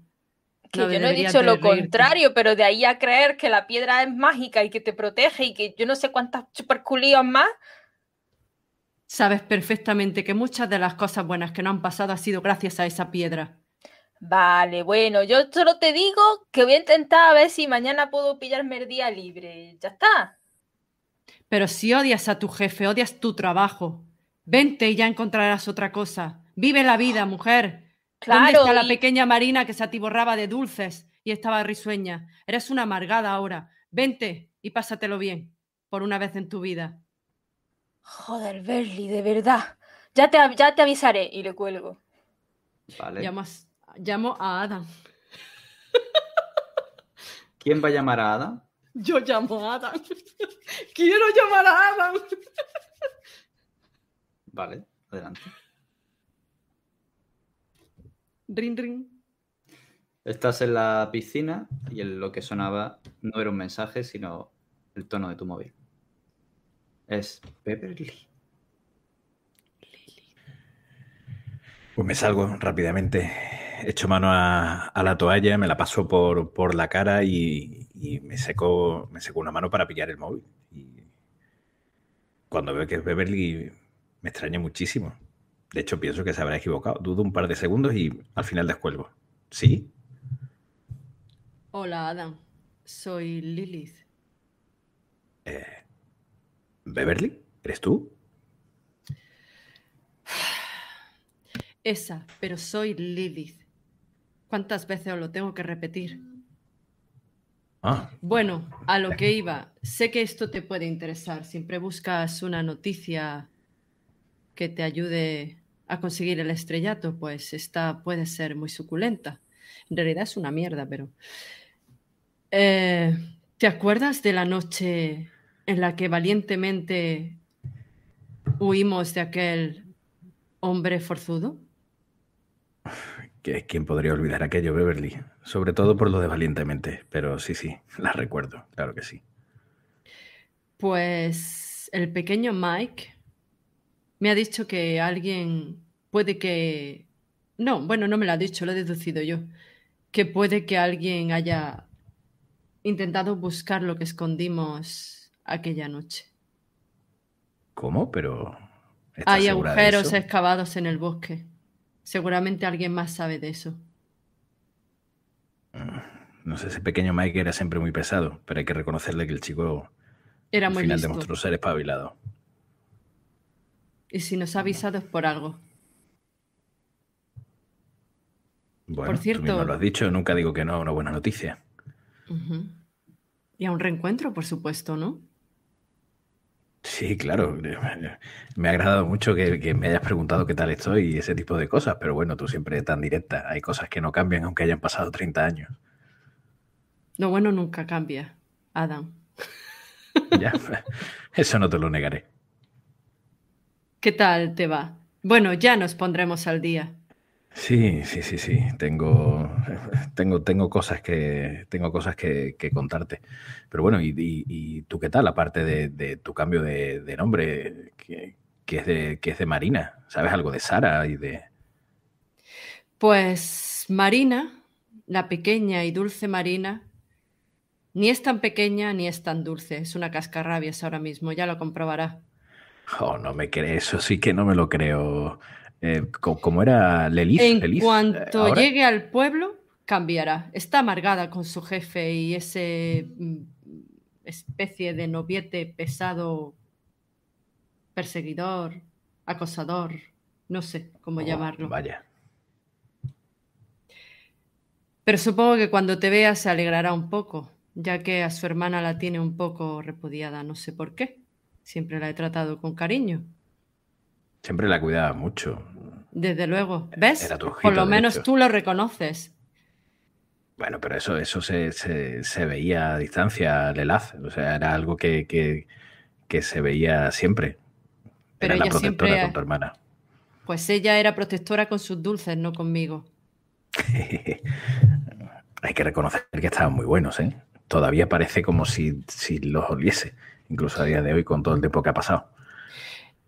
Que No yo no he dicho lo reírte. contrario, pero de ahí a creer que la piedra es mágica y que te protege y que yo no sé cuántas superculíos más. Sabes perfectamente que muchas de las cosas buenas que no han pasado ha sido gracias a esa piedra. Vale, bueno, yo solo te digo que voy a intentar a ver si mañana puedo pillarme el día libre. Ya está. Pero si odias a tu jefe, odias tu trabajo, vente y ya encontrarás otra cosa. Vive la vida, mujer. ¿Dónde Claro. está la pequeña Marina que se atiborraba de dulces y estaba risueña? Eres una amargada ahora. Vente y pásatelo bien, por una vez en tu vida. Joder, Berly, de verdad. Ya te, ya te avisaré y le cuelgo. Vale. Llamas- llamo a Adam. ¿Quién va a llamar a Ada? Yo llamo a Adam. Quiero llamar a Adam. Vale, adelante. Ring, ring. Estás en la piscina y el- lo que sonaba no era un mensaje, sino el tono de tu móvil. Es Beverly. Pues me salgo rápidamente, echo mano a, a la toalla, me la paso por, por la cara y, y me, seco, me seco una mano para pillar el móvil. Y cuando veo que es Beverly, me extraña muchísimo. De hecho, pienso que se habrá equivocado. Dudo un par de segundos y al final descuelgo. ¿Sí? Hola, Adam. Soy Lilith. ¿Beverly? ¿Eres tú? Esa, pero soy Lilith. ¿Cuántas veces os lo tengo que repetir? Ah, Bueno, a lo que iba. Sé que esto te puede interesar. Siempre buscas una noticia que te ayude a conseguir el estrellato, pues esta puede ser muy suculenta. En realidad es una mierda, pero... Eh, ¿Te acuerdas de la noche en la que valientemente huimos de aquel hombre forzudo? ¿que- ¿quién podría olvidar aquello, Beverly? Sobre todo por lo de valientemente, pero sí, sí, la recuerdo, claro que sí. Pues el pequeño Mike me ha dicho que alguien puede que... No, bueno, no me lo ha dicho, lo he deducido yo. Que puede que alguien haya intentado buscar lo que escondimos aquella noche. ¿Cómo? Pero... ¿estás Hay agujeros excavados en el bosque. Seguramente alguien más sabe de eso. No sé, ese pequeño Mike era siempre muy pesado, pero hay que reconocerle que el chico Era al muy final listo. demostró ser espabilado. Y si nos ha avisado es por algo. Bueno, Por tú cierto- mismo lo has dicho, nunca digo que no a una buena noticia. Y a un reencuentro, por supuesto, ¿no? Sí, claro. Me ha agradado mucho que, que me hayas preguntado qué tal estoy y ese tipo de cosas, pero bueno, tú siempre tan directa. Hay cosas que no cambian aunque hayan pasado 30 años. Lo bueno nunca cambia, Adam. Ya, eso no te lo negaré. ¿Qué tal te va? Bueno, ya nos pondremos al día. Sí, sí, sí, sí. Tengo, tengo, tengo cosas que, tengo cosas que, que contarte. Pero bueno, ¿y, y- y tú qué tal? Aparte de, de tu cambio de, de nombre, que, que es de, que es de Marina. ¿Sabes algo de Sara y de... Pues Marina, la pequeña y dulce Marina, ni es tan pequeña ni es tan dulce. Es una cascarrabias ahora mismo, ya lo comprobará. Oh, no me crees, eso sí que no me lo creo. Eh, co- ¿Cómo era Lelith? En Lelith, eh, cuanto ahora. llegue al pueblo, cambiará. Está amargada con su jefe y ese mm, especie de noviete pesado, perseguidor, acosador, no sé cómo Oh, llamarlo. Vaya. Pero supongo que cuando te vea se alegrará un poco, ya que a su hermana la tiene un poco repudiada, no sé por qué. Siempre la he tratado con cariño. Siempre la cuidaba mucho. Desde luego. ¿Ves? Era tu ojito Por lo menos tú lo reconoces. Bueno, pero eso, eso se, se- se veía a distancia, Lelaz. O sea, era algo que, que- que se veía siempre. Pero era la protectora siempre- con tu hermana. Pues ella era protectora con sus dulces, no conmigo. Hay que reconocer que estaban muy buenos, ¿eh? Todavía parece como si, si los oliese, incluso a día de hoy con todo el tiempo que ha pasado.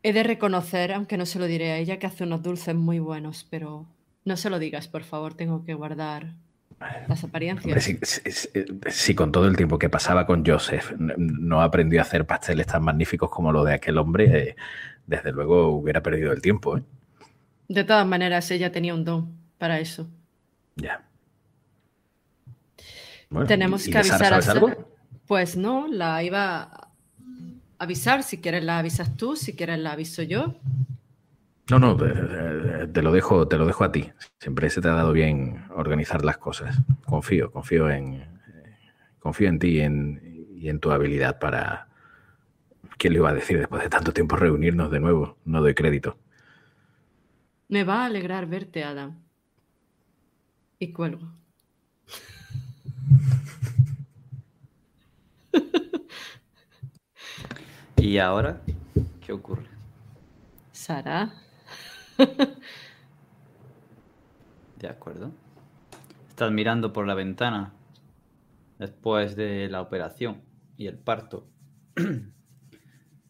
He de reconocer, aunque no se lo diré a ella, que hace unos dulces muy buenos, pero no se lo digas, por favor, tengo que guardar las apariencias. Si, si con todo el tiempo que pasaba con Joseph no aprendió a hacer pasteles tan magníficos como lo de aquel hombre, eh, desde luego hubiera perdido el tiempo, ¿eh? De todas maneras, ella tenía un don para eso. Ya. Tenemos que avisar a Sara. Pues no, la iba a avisar. Si quieres la avisas tú, si quieres la aviso yo. No, no, te lo dejo, te lo dejo a ti. Siempre se te ha dado bien organizar las cosas. Confío, confío en, confío en ti y en, y en tu habilidad para. ¿Quién le iba a decir después de tanto tiempo reunirnos de nuevo? No doy crédito. Me va a alegrar verte, Adam. Y cuelgo. ¿Y ahora qué ocurre? Sara. De acuerdo. Estás mirando por la ventana después de la operación y el parto.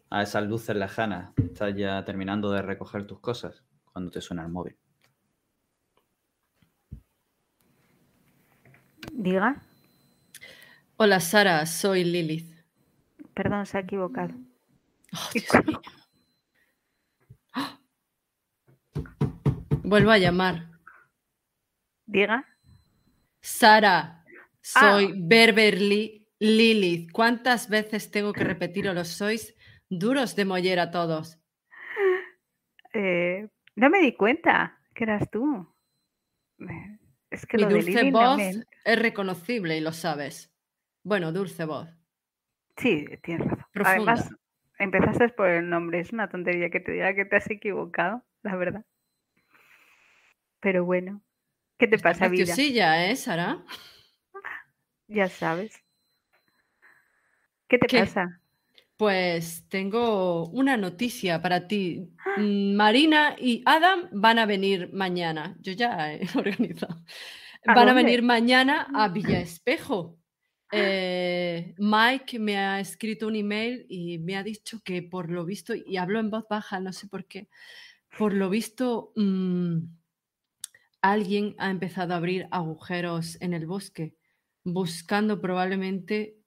A esas luces lejanas. Estás ya terminando de recoger tus cosas cuando te suena el móvil. Diga. Hola Sara, soy Lilith. Perdón, se ha equivocado. Oh, Vuelvo a llamar. Diga. Sara, soy Berberly Lilith. ¿Cuántas veces tengo que repetirlo? Sois duros de mollera todos. Eh, no me di cuenta que eras tú. Es que Mi lo dulce voz es reconocible y lo sabes. Bueno, dulce voz. Sí, tienes razón. Profunda. Además, empezaste por el nombre. Es una tontería que te diga que te has equivocado, la verdad. Pero bueno, ¿qué te pasa, vida? ¿eh, Sara? Ya sabes. ¿Qué te ¿Qué? pasa? Pues tengo una noticia para ti. Mm, Marina y Adam van a venir mañana. Yo ya he organizado. ¿A Van a dónde? venir mañana a Villa Espejo. Eh, Mike me ha escrito un email y me ha dicho que por lo visto, y hablo en voz baja, no sé por qué, por lo visto mm, alguien ha empezado a abrir agujeros en el bosque, buscando probablemente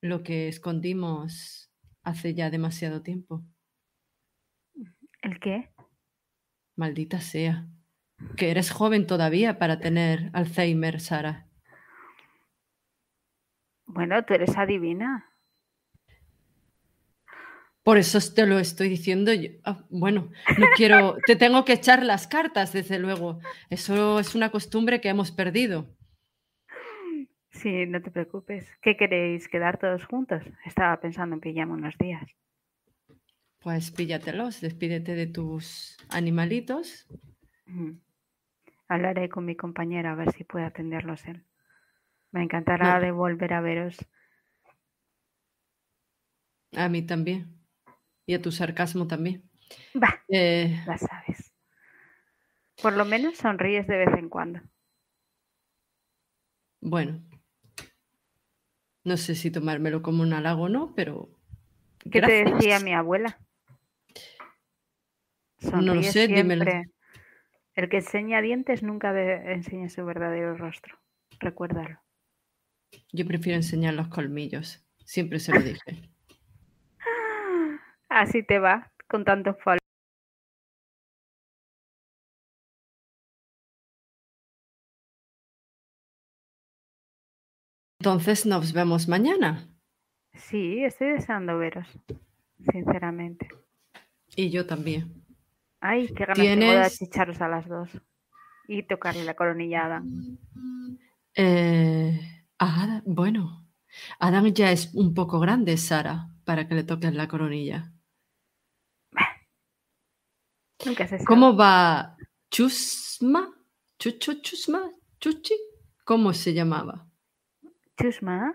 lo que escondimos hace ya demasiado tiempo. ¿El qué? Maldita sea. Que eres joven todavía para tener Alzheimer, Sara. Bueno, tú eres adivina. Por eso te lo estoy diciendo. yo. Ah, bueno, no quiero. Te tengo que echar las cartas, desde luego. Eso es una costumbre que hemos perdido. Sí, no te preocupes. ¿Qué queréis? ¿Quedar todos juntos? Estaba pensando en pillarme unos días. Pues píllatelos, despídete de tus animalitos. Mm. Hablaré con mi compañera a ver si puede atenderlos él. Me encantará No. de volver a veros. A mí también. Y a tu sarcasmo también. Bah, Eh, ya sabes. Por lo menos sonríes de vez en cuando. bueno. No sé si tomármelo como un halago o no, pero. ¿Qué te decía mi abuela? No lo Sonríe sé, dímelo. siempre. El que enseña dientes nunca enseña su verdadero rostro. Recuérdalo. Yo prefiero enseñar los colmillos. Siempre se lo dije. Así te va, con tanto fol. Entonces nos vemos mañana. Sí, estoy deseando veros. Sinceramente. Y yo también. Ay, qué ganas tengo de ¿Tienes- achicharos a las dos. Y tocarle la coronillada. Eh, a Adam- bueno, Adam ya es un poco grande, Sara, para que le toques la coronilla. Nunca se sabe. ¿Cómo va Chusma? ¿Chuchu, Chusma? ¿Chuchi? ¿Cómo se llamaba? Chusma,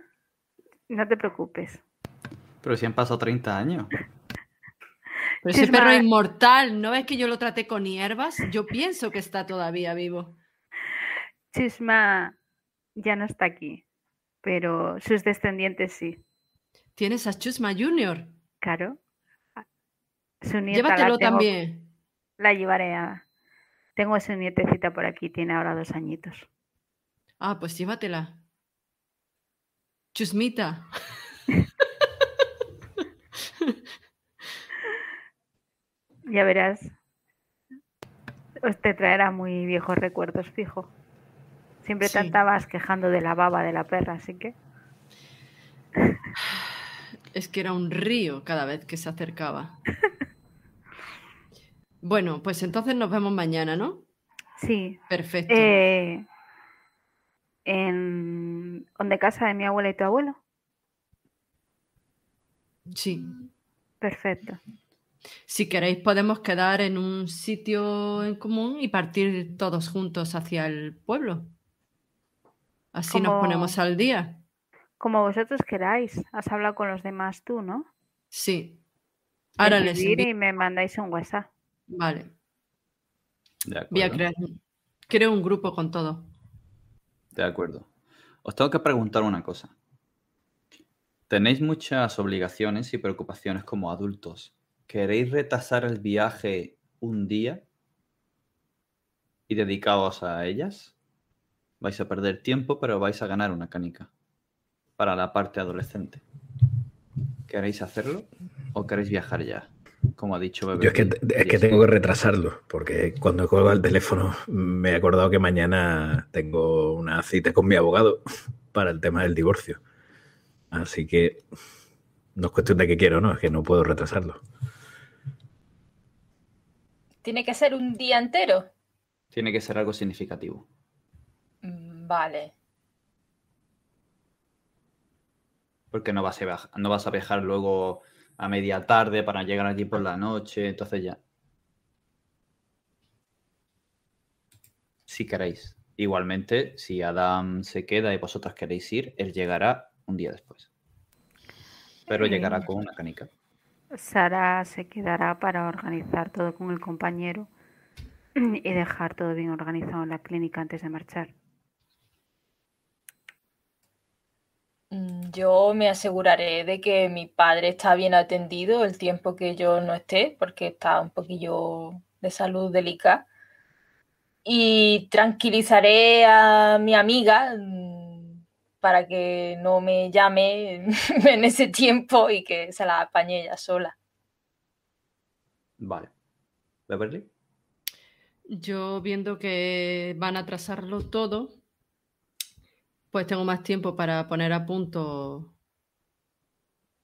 no te preocupes. Pero si han pasado 30 años. Pero ese perro inmortal, ¿no es que yo lo traté con hierbas? Yo pienso que está todavía vivo. Chusma ya no está aquí, pero sus descendientes sí. Tienes a Chusma Junior. Claro. Su nieta la Llévatelo tengo- también. La llevaré a. Tengo a su nietecita por aquí, tiene ahora dos añitos. Ah, pues llévatela. Chusmita. Ya verás. Os te traerá muy viejos recuerdos, fijo. Siempre te estabas quejando de la baba de la perra, así que. Es que era un río cada vez que se acercaba. Bueno, pues entonces nos vemos mañana, ¿no? Sí. Perfecto. Eh, en. ¿Donde casa de mi abuela y tu abuelo? Sí. Perfecto. Si queréis podemos quedar en un sitio en común y partir todos juntos hacia el pueblo. Así nos ponemos al día. Como vosotros queráis. Has hablado con los demás tú, ¿no? Sí. Ahora les envío. y me mandáis un WhatsApp. Vale. De Voy a acuerdo. crear creo un grupo con todo. De acuerdo. Os tengo que preguntar una cosa. Tenéis muchas obligaciones y preocupaciones como adultos. ¿Queréis retrasar el viaje un día y dedicaos a ellas? Vais a perder tiempo, pero vais a ganar una canica para la parte adolescente. ¿Queréis hacerlo o queréis viajar ya? Como ha dicho Bebe. Yo es que, es que tengo que retrasarlo, porque cuando he colgado el teléfono me he acordado que mañana tengo una cita con mi abogado para el tema del divorcio. Así que no es cuestión de que quiero, no, es que no puedo retrasarlo. Tiene que ser un día entero. Tiene que ser algo significativo. Vale. Porque no vas a viajar, no vas a viajar luego a media tarde para llegar allí por la noche. Entonces ya. Si queréis. Igualmente, si Adam se queda y vosotras queréis ir, él llegará un día después. Pero Eh. llegará con una canica. Sara se quedará para organizar todo con el compañero y dejar todo bien organizado en la clínica antes de marchar. Yo me aseguraré de que mi padre está bien atendido el tiempo que yo no esté, porque está un poquillo de salud delicada. Y tranquilizaré a mi amiga mm, para que no me llame en ese tiempo y que se la apañe ella sola. Vale. Beverly. Yo viendo que van a atrasarlo todo, pues tengo más tiempo para poner a punto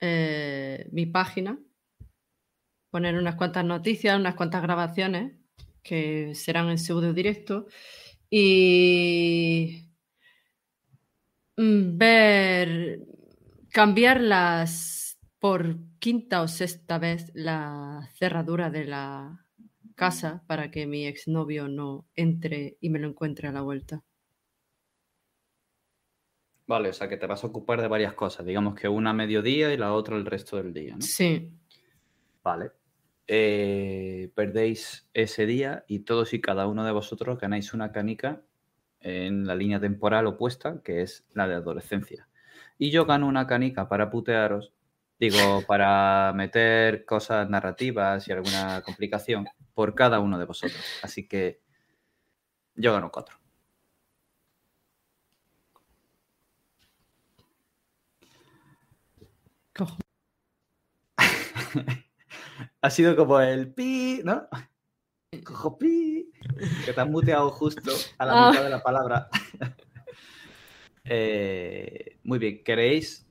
eh, mi página, poner unas cuantas noticias, unas cuantas grabaciones que serán en pseudo directo y mm, ver, cambiarlas por quinta o sexta vez la cerradura de la casa para que mi exnovio no entre y me lo encuentre a la vuelta. Vale, o sea que te vas a ocupar de varias cosas. Digamos que una a mediodía y la otra el resto del día, ¿no? Sí, Vale. Eh, perdéis ese día y todos y cada uno de vosotros ganáis una canica en la línea temporal opuesta, que es la de adolescencia. Y yo gano una canica para putearos, digo, para meter cosas narrativas y alguna complicación por cada uno de vosotros. Así que yo gano cuatro. Ha sido como el pi, ¿no? Cojo pi. Que te has muteado justo a la Ah. mitad de la palabra. Eh, muy bien, ¿queréis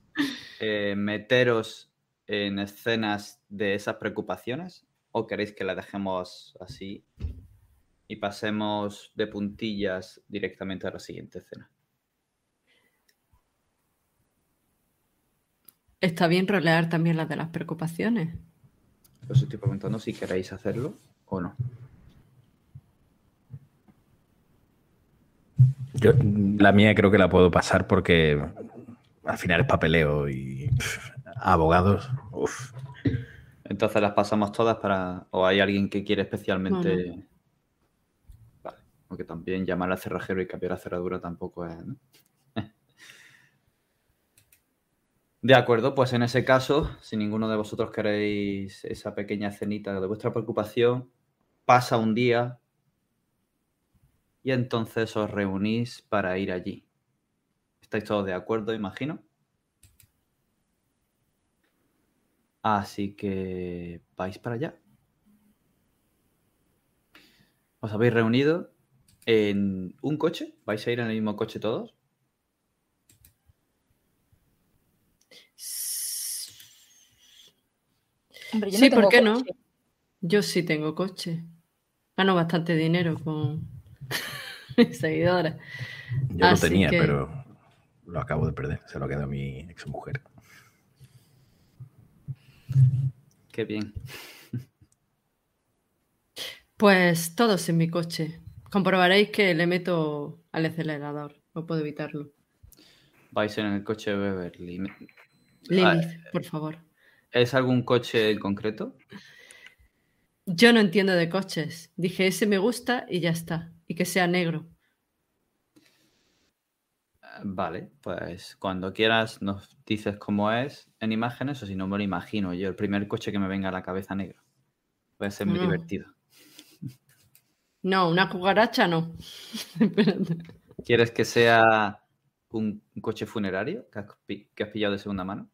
eh, meteros en escenas de esas preocupaciones? ¿O queréis que la dejemos así y pasemos de puntillas directamente a la siguiente escena? Está bien rolear también las de las preocupaciones. Os estoy preguntando si queréis hacerlo o no. Yo, la mía creo que la puedo pasar porque al final es papeleo y pff, abogados. uf. Entonces las pasamos todas para. ¿O hay alguien que quiere especialmente.? Vale. Porque también llamar al cerrajero y cambiar la cerradura tampoco es. ¿no? De acuerdo, pues en ese caso, si ninguno de vosotros queréis esa pequeña escenita de vuestra preocupación, pasa un día y entonces os reunís para ir allí. ¿Estáis todos de acuerdo, imagino? Así que vais para allá. Os habéis reunido ¿En un coche? ¿Vais a ir en el mismo coche todos? Hombre, yo Sí, tengo ¿por qué no? Yo sí tengo coche. Gano bastante dinero con mis seguidores. Yo Así lo tenía, que- pero lo acabo de perder. Se lo quedó mi exmujer. Qué bien. Pues todos en mi coche. Comprobaréis que le meto al acelerador. No puedo evitarlo. Vais en el coche de Beverly. Lilith, por favor. ¿Es algún coche en concreto? Yo no entiendo de coches. Dije, ese me gusta y ya está. Y que sea negro. Vale, pues cuando quieras nos dices cómo es en imágenes o si no me lo imagino yo. El primer coche que me venga a la cabeza negro. Puede ser muy No. divertido. No, una cucaracha no. ¿Quieres que sea un, coche funerario que has, pi- que has pillado de segunda mano?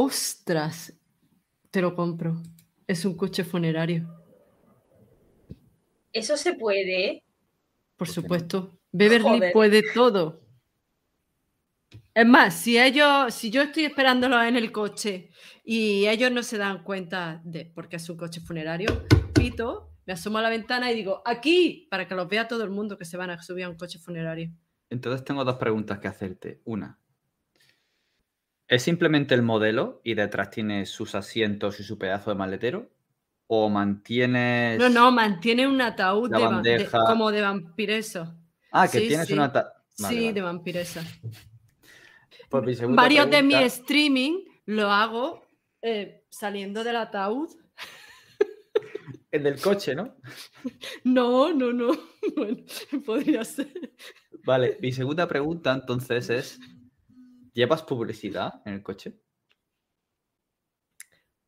Ostras, te lo compro. Es un coche funerario. Eso se puede. ¿eh? Por supuesto. Beverly Joder. puede todo. Es más, si ellos, si yo estoy esperándolos en el coche y ellos no se dan cuenta de porque es un coche funerario, pito, me asomo a la ventana y digo, aquí, para que los vea todo el mundo que se van a subir a un coche funerario. Entonces tengo dos preguntas que hacerte. Una, ¿es simplemente el modelo y detrás tiene sus asientos y su pedazo de maletero? ¿O mantienes... No, no, mantiene un ataúd de bandeja. como de vampireso. Ah, que Sí, tienes sí. una... ta- Vale, sí, vale. de vampiresa. Pues Varios de mi streaming lo hago eh, saliendo del ataúd. El del coche, ¿no? No, no, no. Bueno, podría ser. Vale, mi segunda pregunta entonces es, ¿llevas publicidad en el coche?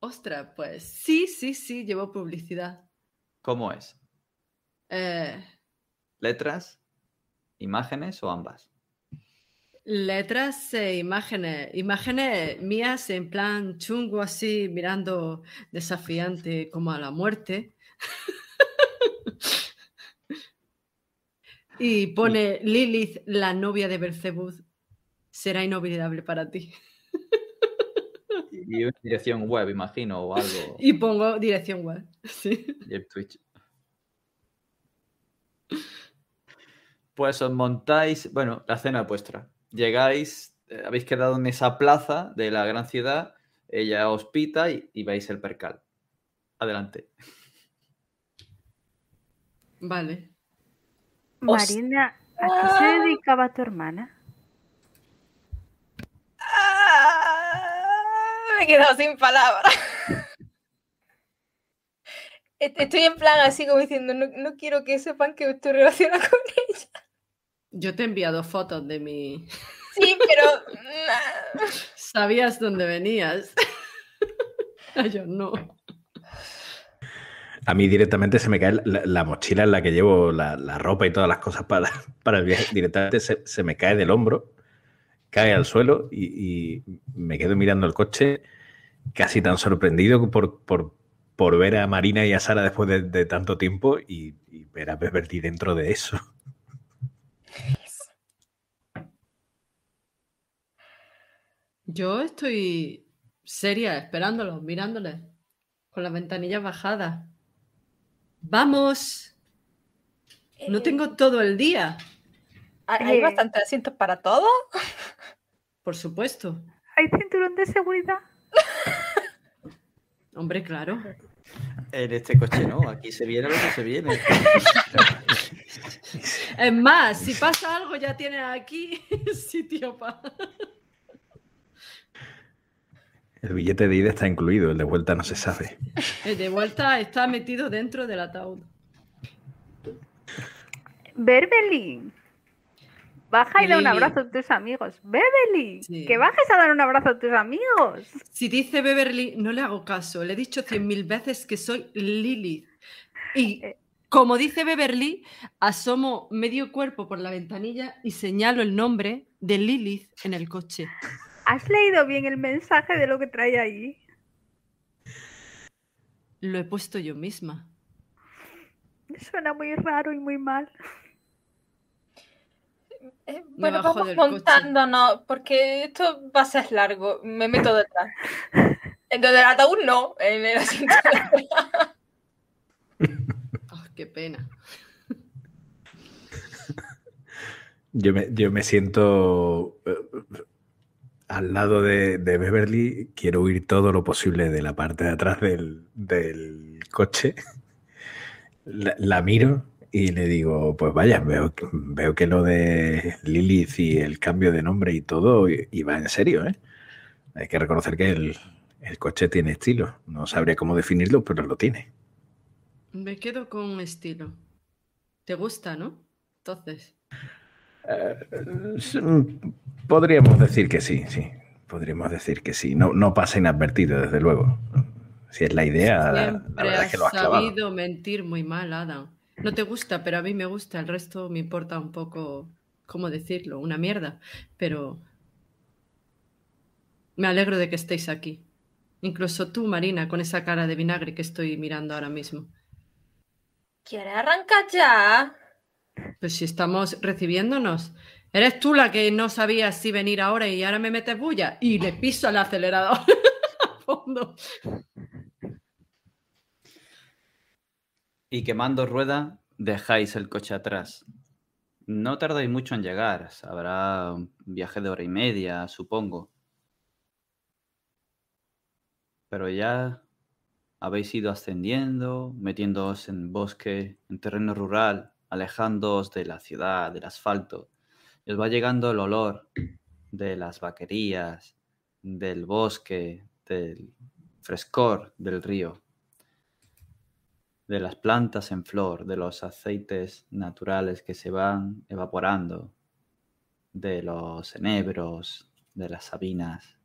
Ostras, pues sí, sí, sí, llevo publicidad. ¿Cómo es? Eh, ¿Letras, imágenes o ambas? letras e imágenes. Imágenes mías en plan chungo así, mirando desafiante como a la muerte. y pone Lilith, la novia de Belzebud, será inolvidable para ti. Y una dirección web, imagino, o algo. Y pongo dirección web. Sí. Y el Twitch. Pues os montáis, bueno, la cena es vuestra. Llegáis, eh, habéis quedado en esa plaza de la gran ciudad, ella os pita y, y veis el percal. Adelante. Vale. Marina, ¿a qué se dedicaba tu hermana? Me he quedado sin palabras. Est- Estoy en plan así como diciendo, no, no quiero que sepan que estoy relacionada con ella. Yo te he enviado fotos de mi... Sí, pero... ¿Sabías dónde venías? Yo no. A mí directamente se me cae la, la mochila en la que llevo la, la ropa y todas las cosas para, para el viaje. Directamente se, se me cae del hombro, cae al suelo y, y me quedo mirando el coche casi tan sorprendido por, por, por ver a Marina y a Sara después de, de tanto tiempo y, y ver a Beverly dentro de eso. Yo estoy seria, esperándolos, mirándoles, con las ventanillas bajadas. ¡Vamos! No Eh, tengo todo el día, ¿Hay Eh. bastantes asientos para todos? por supuesto. ¿Hay cinturón de seguridad? Hombre, claro. En este coche no, aquí se viene lo que se viene. Es más, si pasa algo ya tienes aquí sitio para... El billete de ida está incluido, el de vuelta no se sabe. El de vuelta está metido dentro del ataúd. Beverly, baja y da un abrazo a tus amigos. Beverly, Sí. que bajes a dar un abrazo a tus amigos. Si dice Beverly, no le hago caso. Le he dicho cien mil veces que soy Lilith. Y Eh. como dice Beverly, asomo medio cuerpo por la ventanilla y señalo el nombre de Lilith en el coche. ¿Has leído bien el mensaje de lo que trae ahí? Lo he puesto yo misma. Suena muy raro y muy mal. Eh, bueno, vamos del coche. montándonos, porque esto va a ser largo. Me meto detrás. Entonces, el ataúd no, en el asiento de. Ah, qué pena. Yo me, yo me siento eh, al lado de, de Beverly, quiero huir todo lo posible de la parte de atrás del, del coche. La, la miro y le digo, pues vaya, veo, que- veo que lo de Lilith y el cambio de nombre y todo iba en serio, ¿eh? Hay que reconocer que el, el coche tiene estilo. No sabría cómo definirlo, pero lo tiene. Me quedo con estilo. ¿Te gusta, no? Entonces, Podríamos decir que sí, sí. Podríamos decir que sí. No, no pasa inadvertido, desde luego. Si es la idea, la, la siempre verdad es que lo has clavado. sabido mentir muy mal, Adam. No te gusta, pero a mí me gusta. El resto me importa un poco, ¿cómo decirlo? Una mierda. Pero me alegro de que estéis aquí. Incluso tú, Marina, con esa cara de vinagre que estoy mirando ahora mismo. ¿Quieres arrancar ya? Pues si estamos recibiéndonos. Eres tú la que no sabías si venir ahora y ahora me metes bulla y le piso al acelerador a fondo. Y quemando rueda, dejáis el coche atrás. No tardáis mucho en llegar. Habrá un viaje de hora y media, supongo. Pero ya habéis ido ascendiendo, metiéndoos en bosque, en terreno rural, alejándoos de la ciudad, del asfalto. Y os va llegando el olor de las vaquerías, del bosque, del frescor del río de las plantas en flor, de los aceites naturales que se van evaporando, de los enebros, de las sabinas,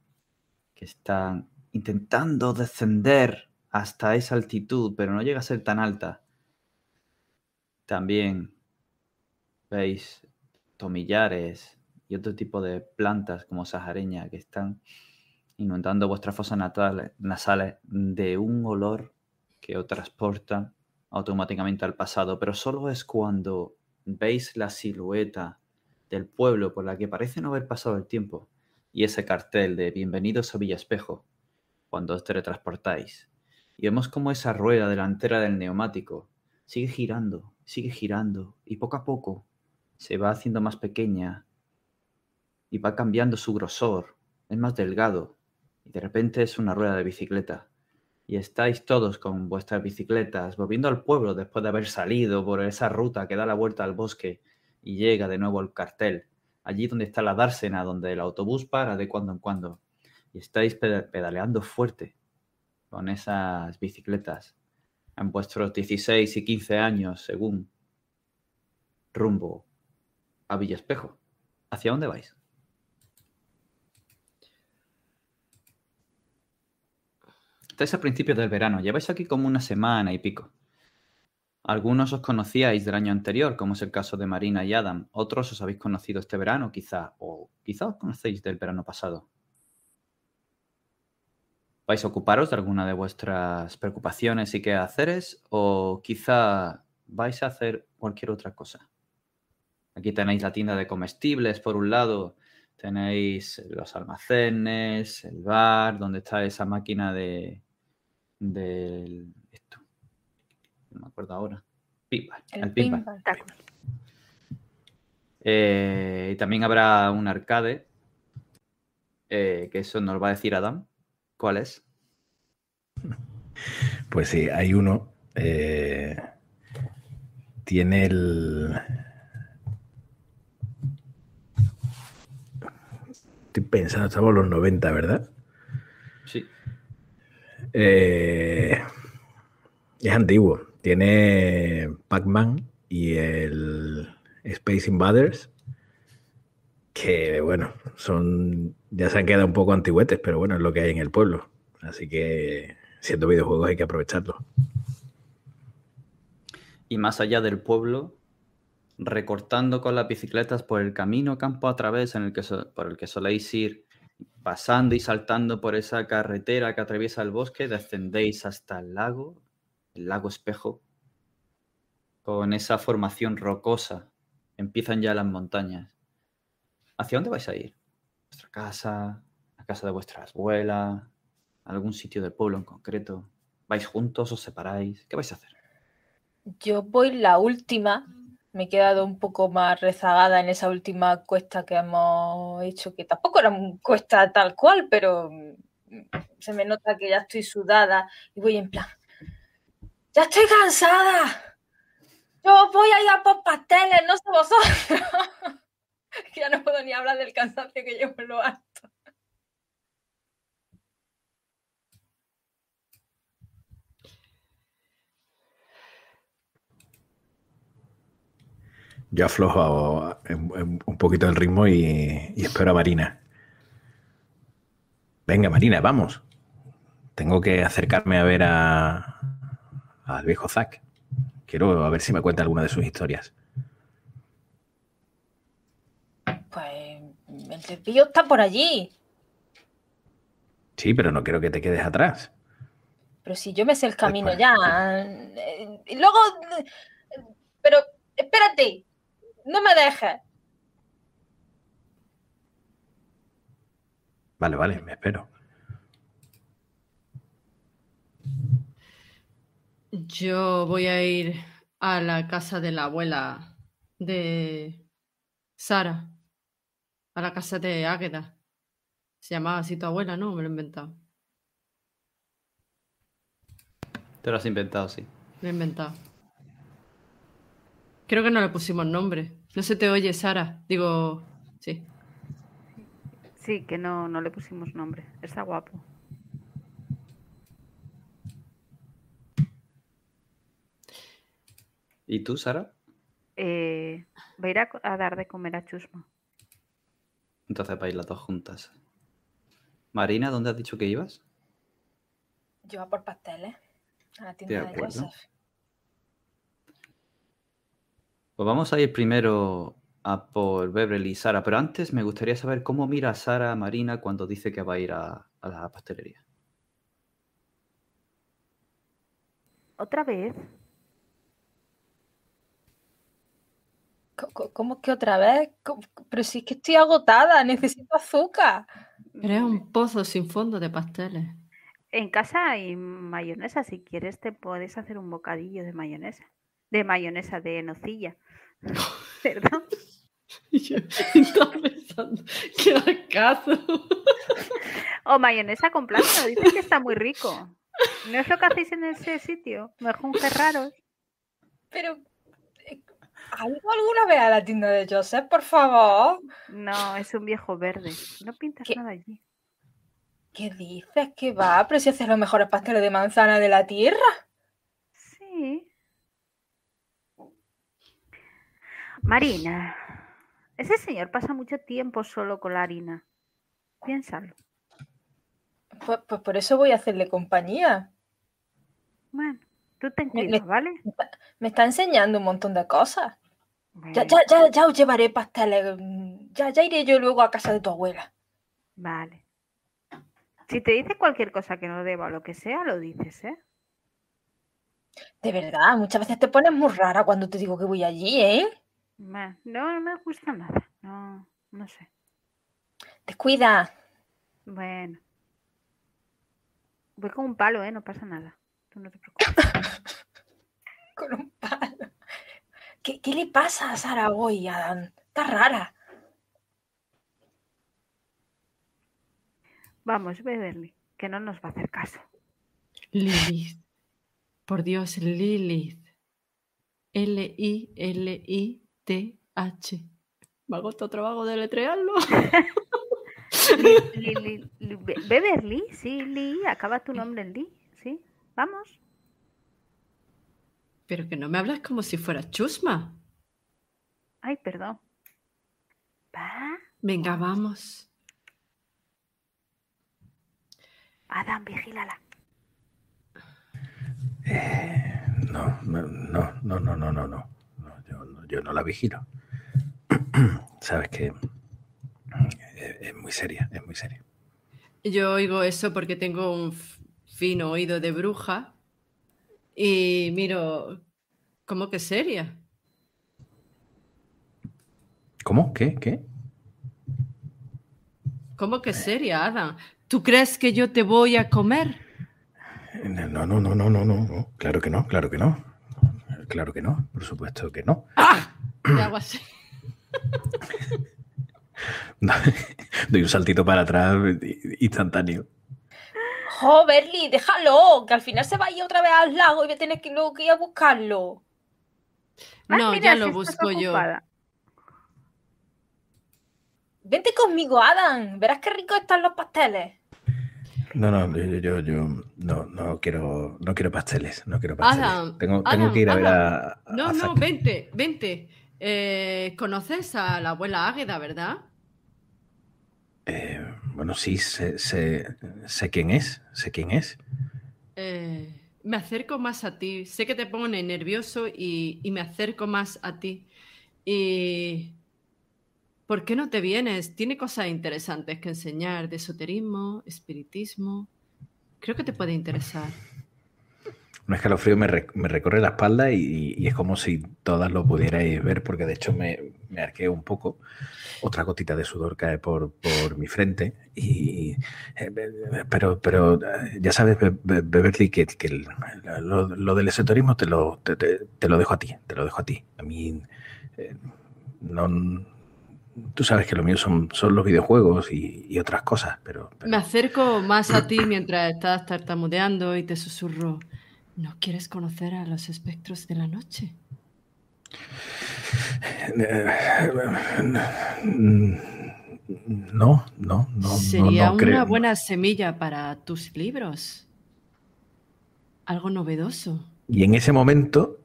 que están intentando descender hasta esa altitud, pero no llega a ser tan alta. También veis tomillares y otro tipo de plantas como sahareña que están inundando vuestras fosas nasales de un olor que os transporta automáticamente al pasado, pero solo es cuando veis la silueta del pueblo por la que parece no haber pasado el tiempo y ese cartel de Bienvenidos a Villa Espejo, cuando os teletransportáis. Y vemos como esa rueda delantera del neumático sigue girando, sigue girando y poco a poco se va haciendo más pequeña y va cambiando su grosor, es más delgado y de repente es una rueda de bicicleta y estáis todos con vuestras bicicletas volviendo al pueblo después de haber salido por esa ruta que da la vuelta al bosque y llega de nuevo el cartel, allí donde está la dársena, donde el autobús para de cuando en cuando, y estáis peda- pedaleando fuerte con esas bicicletas en vuestros 16 y 15 años, según rumbo a Villaspejo. ¿Hacia dónde vais? Estáis a principios del verano, lleváis aquí como una semana y pico. Algunos os conocíais del año anterior, como es el caso de Marina y Adam. Otros os habéis conocido este verano, quizá, o quizá os conocéis del verano pasado. ¿Vais a ocuparos de alguna de vuestras preocupaciones y quehaceres? ¿O quizá vais a hacer cualquier otra cosa? Aquí tenéis la tienda de comestibles, por un lado, tenéis los almacenes, el bar, donde está esa máquina de. Del. esto. No me acuerdo ahora. Pinball, El el pinball. pinball. Eh, y también habrá un arcade, eh, que eso nos va a decir Adam. ¿Cuál es? Pues sí, hay uno. eh, tiene el. Estoy pensando, estamos en los 90, ¿verdad? Eh, es antiguo. Tiene Pac-Man y el Space Invaders. Que bueno, son. Ya se han quedado un poco antiguetes, pero bueno, es lo que hay en el pueblo. Así que siendo videojuegos hay que aprovecharlo. Y más allá del pueblo, recortando con las bicicletas por el camino campo a través en el que por el que soléis ir, pasando y saltando por esa carretera que atraviesa el bosque, descendéis hasta el lago, el lago espejo, con esa formación rocosa. Empiezan ya las montañas. ¿Hacia dónde vais a ir? ¿Vuestra casa? ¿La casa de vuestra abuela? ¿Algún sitio del pueblo en concreto? ¿Vais juntos? ¿Os separáis? ¿Qué vais a hacer? Yo voy la última. Me he quedado un poco más rezagada en esa última cuesta que hemos hecho, que tampoco era una cuesta tal cual, pero se me nota que ya estoy sudada y voy en plan, ya estoy cansada. Yo voy a ir a por pasteles, no sé vosotros. ya no puedo ni hablar del cansancio que llevo en lo alto. Yo aflojo un poquito el ritmo y, espero a Marina. Venga, Marina, vamos. Tengo que acercarme a ver a, al viejo Zack. Quiero a ver si me cuenta alguna de sus historias. Pues el cepillo está por allí. Sí, pero no quiero que te quedes atrás. Pero si yo me sé el camino ya. Eh, y luego. Pero, espérate. No me dejes. Vale, vale, me espero. Yo voy a ir a la casa de la abuela de Sara, a la casa de Águeda. Se llamaba así tu abuela, ¿no? Me lo he inventado. Te lo has inventado, sí. Me he inventado. Creo que no le pusimos nombre. No se te oye, Sara. Digo, sí. Sí, que no, no le pusimos nombre. Está guapo. ¿Y tú, Sara? Eh, voy a ir a, dar de comer a Chusma. Entonces vais las dos juntas. Marina, ¿dónde has dicho que ibas? Yo a por pasteles. A la tienda de, Joseph. Pues vamos a ir primero a por Beverly y Sara, pero antes me gustaría saber cómo mira Sara a Marina cuando dice que va a ir a la pastelería. ¿Otra vez? ¿Cómo que otra vez? Pero si es que estoy agotada, necesito azúcar. Pero es un pozo sin fondo de pasteles. En casa hay mayonesa, si quieres te puedes hacer un bocadillo de mayonesa. De mayonesa de nocilla. Perdón. Yo estaba pensando, ¿qué acaso? o mayonesa con plátano, dicen que está muy rico. ¿No es lo que hacéis en ese sitio? Mejor raros. Pero ¿Has ido alguna vez a la tienda de Joseph, por favor? No, es un viejo verde. No pintas nada allí. ¿Qué dices que va? Pero si haces los mejores pasteles de manzana de la tierra. Sí. Marina, ese señor pasa mucho tiempo solo con la harina. Piénsalo. Pues, pues por eso voy a hacerle compañía. Bueno, tú ten cuidado, ¿vale? Me está enseñando un montón de cosas. Ya, ya, ya, ya os llevaré pasteles. Ya, ya iré yo luego a casa de tu abuela. Vale. Si te dice cualquier cosa que no deba o lo que sea, lo dices, ¿eh? De verdad, muchas veces te pones muy rara cuando te digo que voy allí, ¿eh? No, no me gusta nada. No, no sé. Descuida. Bueno. Voy con un palo, ¿eh? No pasa nada. Tú no te preocupes. con un palo. ¿Qué, le pasa a Sara hoy, Adam? Está rara. Vamos, Beverly, que no nos va a hacer caso. Lilith. Por Dios, Lilith. L-I-L-I-T-H. Me hago otro trabajo de letrearlo. Beverly, sí, Lee, acaba tu nombre en Lee, sí. Vamos. Pero que no me hablas como si fuera chusma. Ay, perdón. ¿Va? Venga, vamos. Adam, vigílala. Eh, no, no, no, no, no, no, no, no. Yo, no la vigilo. Sabes que es muy seria, es muy seria. Yo oigo eso porque tengo un fino oído de bruja y miro ¿Cómo que seria? ¿Cómo? ¿Qué? ¿Qué? ¿Cómo que seria, Adam? ¿Tú crees que yo te voy a comer? No, no, no, no, no, no, no. Claro que no, claro que no. Claro que no, por supuesto que no. ¡Ah! Doy un saltito para atrás instantáneo. ¡Jo, Berly, déjalo! Que al final se va a ir otra vez al lago y voy a tener que luego que ir a buscarlo. Ah, No, mira, ya lo busco yo. Vente conmigo, Adam. Verás qué ricos están los pasteles. No, no, yo, yo, yo no, no quiero, no quiero pasteles, no quiero pasteles. Adam, tengo, tengo que ir a ver a. a No, no, vente, vente. Eh, ¿Conoces a la abuela Águeda, verdad? Eh, bueno, sí, sé, sé, sé quién es, sé quién es. Eh, me acerco más a ti. Sé que te pone nervioso y, y me acerco más a ti. Y... ¿Por qué no te vienes? Tiene cosas interesantes que enseñar de esoterismo, espiritismo. Creo que te puede interesar. Un escalofrío me, re- me recorre la espalda y, y es como si todas lo pudierais ver, porque de hecho me, me arqueo un poco. Otra gotita de sudor cae por, por mi frente. Y, eh, pero, pero eh, ya sabes, Be- Be- Beverly, que, que lo, lo del esoterismo te lo, te, te- te lo dejo a ti, te lo dejo a ti. A mí eh, no... Tú sabes que lo mío son, son los videojuegos y, y otras cosas, pero... pero- Me acerco más a ti mientras estás tartamudeando y te susurro. ¿No quieres conocer a los espectros de la noche? No, no, no, Sería no, no creo. una buena semilla para tus libros. Algo novedoso. Y en ese momento,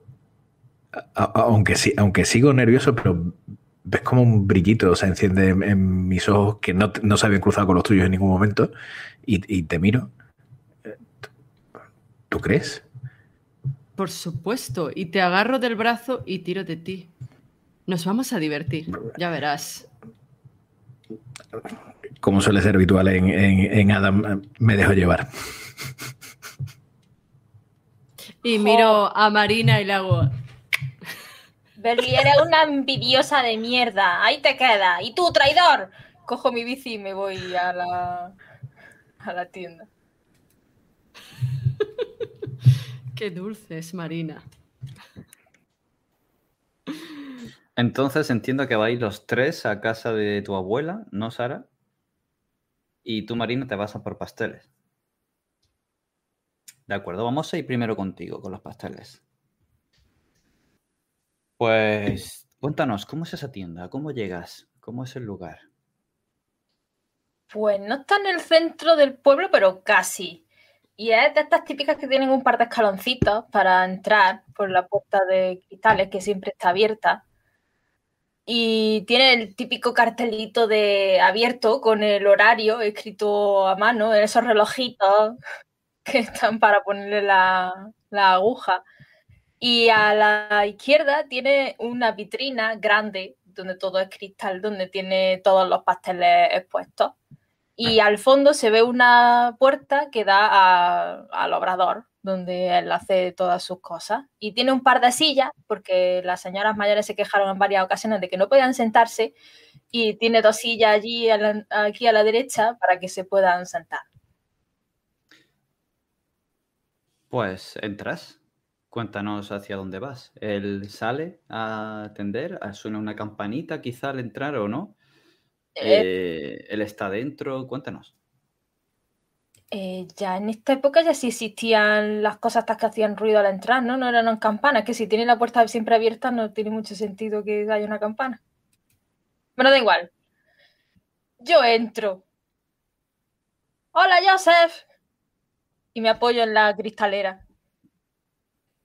a- a- aunque, sí, aunque sigo nervioso, pero ves como un brillito se enciende en, en mis ojos que no, no se habían cruzado con los tuyos en ningún momento y, y te miro. ¿Tú crees? Por supuesto. Y te agarro del brazo y tiro de ti. Nos vamos a divertir. Ya verás. Como suele ser habitual en, en- en Adam, me dejo llevar. Y miro a Marina y le hago. Berly, eres una envidiosa de mierda. Ahí te queda. ¿Y tú, traidor? Cojo mi bici y me voy a la, a la tienda. Qué dulce es Marina. Entonces entiendo que vais los tres a casa de tu abuela, ¿no, Sara? Y tú, Marina, te vas a por pasteles. De acuerdo, vamos a ir primero contigo con los pasteles. Pues cuéntanos, ¿cómo es esa tienda? ¿Cómo llegas? ¿Cómo es el lugar? Pues no está en el centro del pueblo, pero casi. Y es de estas típicas que tienen un par de escaloncitos para entrar por la puerta de cristales que siempre está abierta. Y tiene el típico cartelito de abierto con el horario escrito a mano, esos relojitos que están para ponerle la, la aguja. Y a la izquierda tiene una vitrina grande donde todo es cristal, donde tiene todos los pasteles expuestos. Y al fondo se ve una puerta que da a- al obrador, donde él hace todas sus cosas. Y tiene un par de sillas, porque las señoras mayores se quejaron en varias ocasiones de que no podían sentarse. Y tiene dos sillas allí, aquí a la derecha, para que se puedan sentar. Pues entras. Cuéntanos hacia dónde vas. Él sale a atender, ah, suena una campanita quizá al entrar o no. Eh, Eh, él está dentro, cuéntanos. eh, ya en esta época ya sí existían las cosas estas que hacían ruido al entrar, ¿no? No eran campanas, que si tiene la puerta siempre abierta no tiene mucho sentido que haya una campana. Bueno, da igual. Yo entro. Hola, Joseph. Y me apoyo en la cristalera.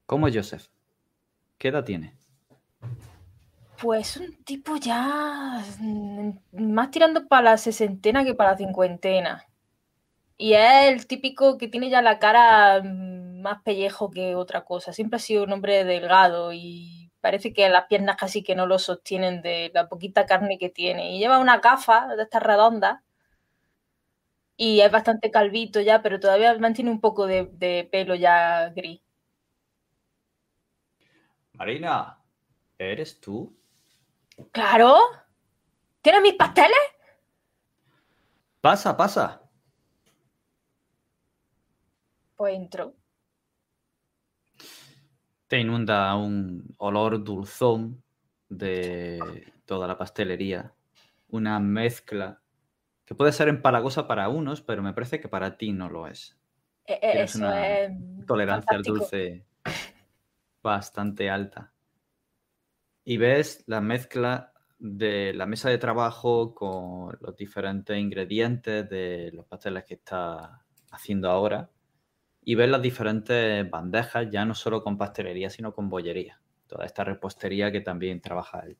¿Cómo es Joseph? ¿Qué edad tiene? Pues un tipo ya mm, más tirando para la sesentena que para la cincuentena. Y es el típico que tiene ya la cara mm, más pellejo que otra cosa. Siempre ha sido un hombre delgado y parece que las piernas casi que no lo sostienen de la poquita carne que tiene. Y lleva una gafa de estas redondas. Y es bastante calvito ya, pero todavía mantiene un poco de, de pelo ya gris. Marina, ¿eres tú? Claro. ¿Tienes mis pasteles? Pasa, pasa. Pues entro. Te inunda un olor dulzón de toda la pastelería. Una mezcla que puede ser empalagosa para unos, pero me parece que para ti no lo es. Eh, eh, Eso una es. Tolerancia al dulce bastante alta. Y ves la mezcla de la mesa de trabajo con los diferentes ingredientes de los pasteles que está haciendo ahora. Y ves las diferentes bandejas, ya no solo con pastelería, sino con bollería. Toda esta repostería que también trabaja él.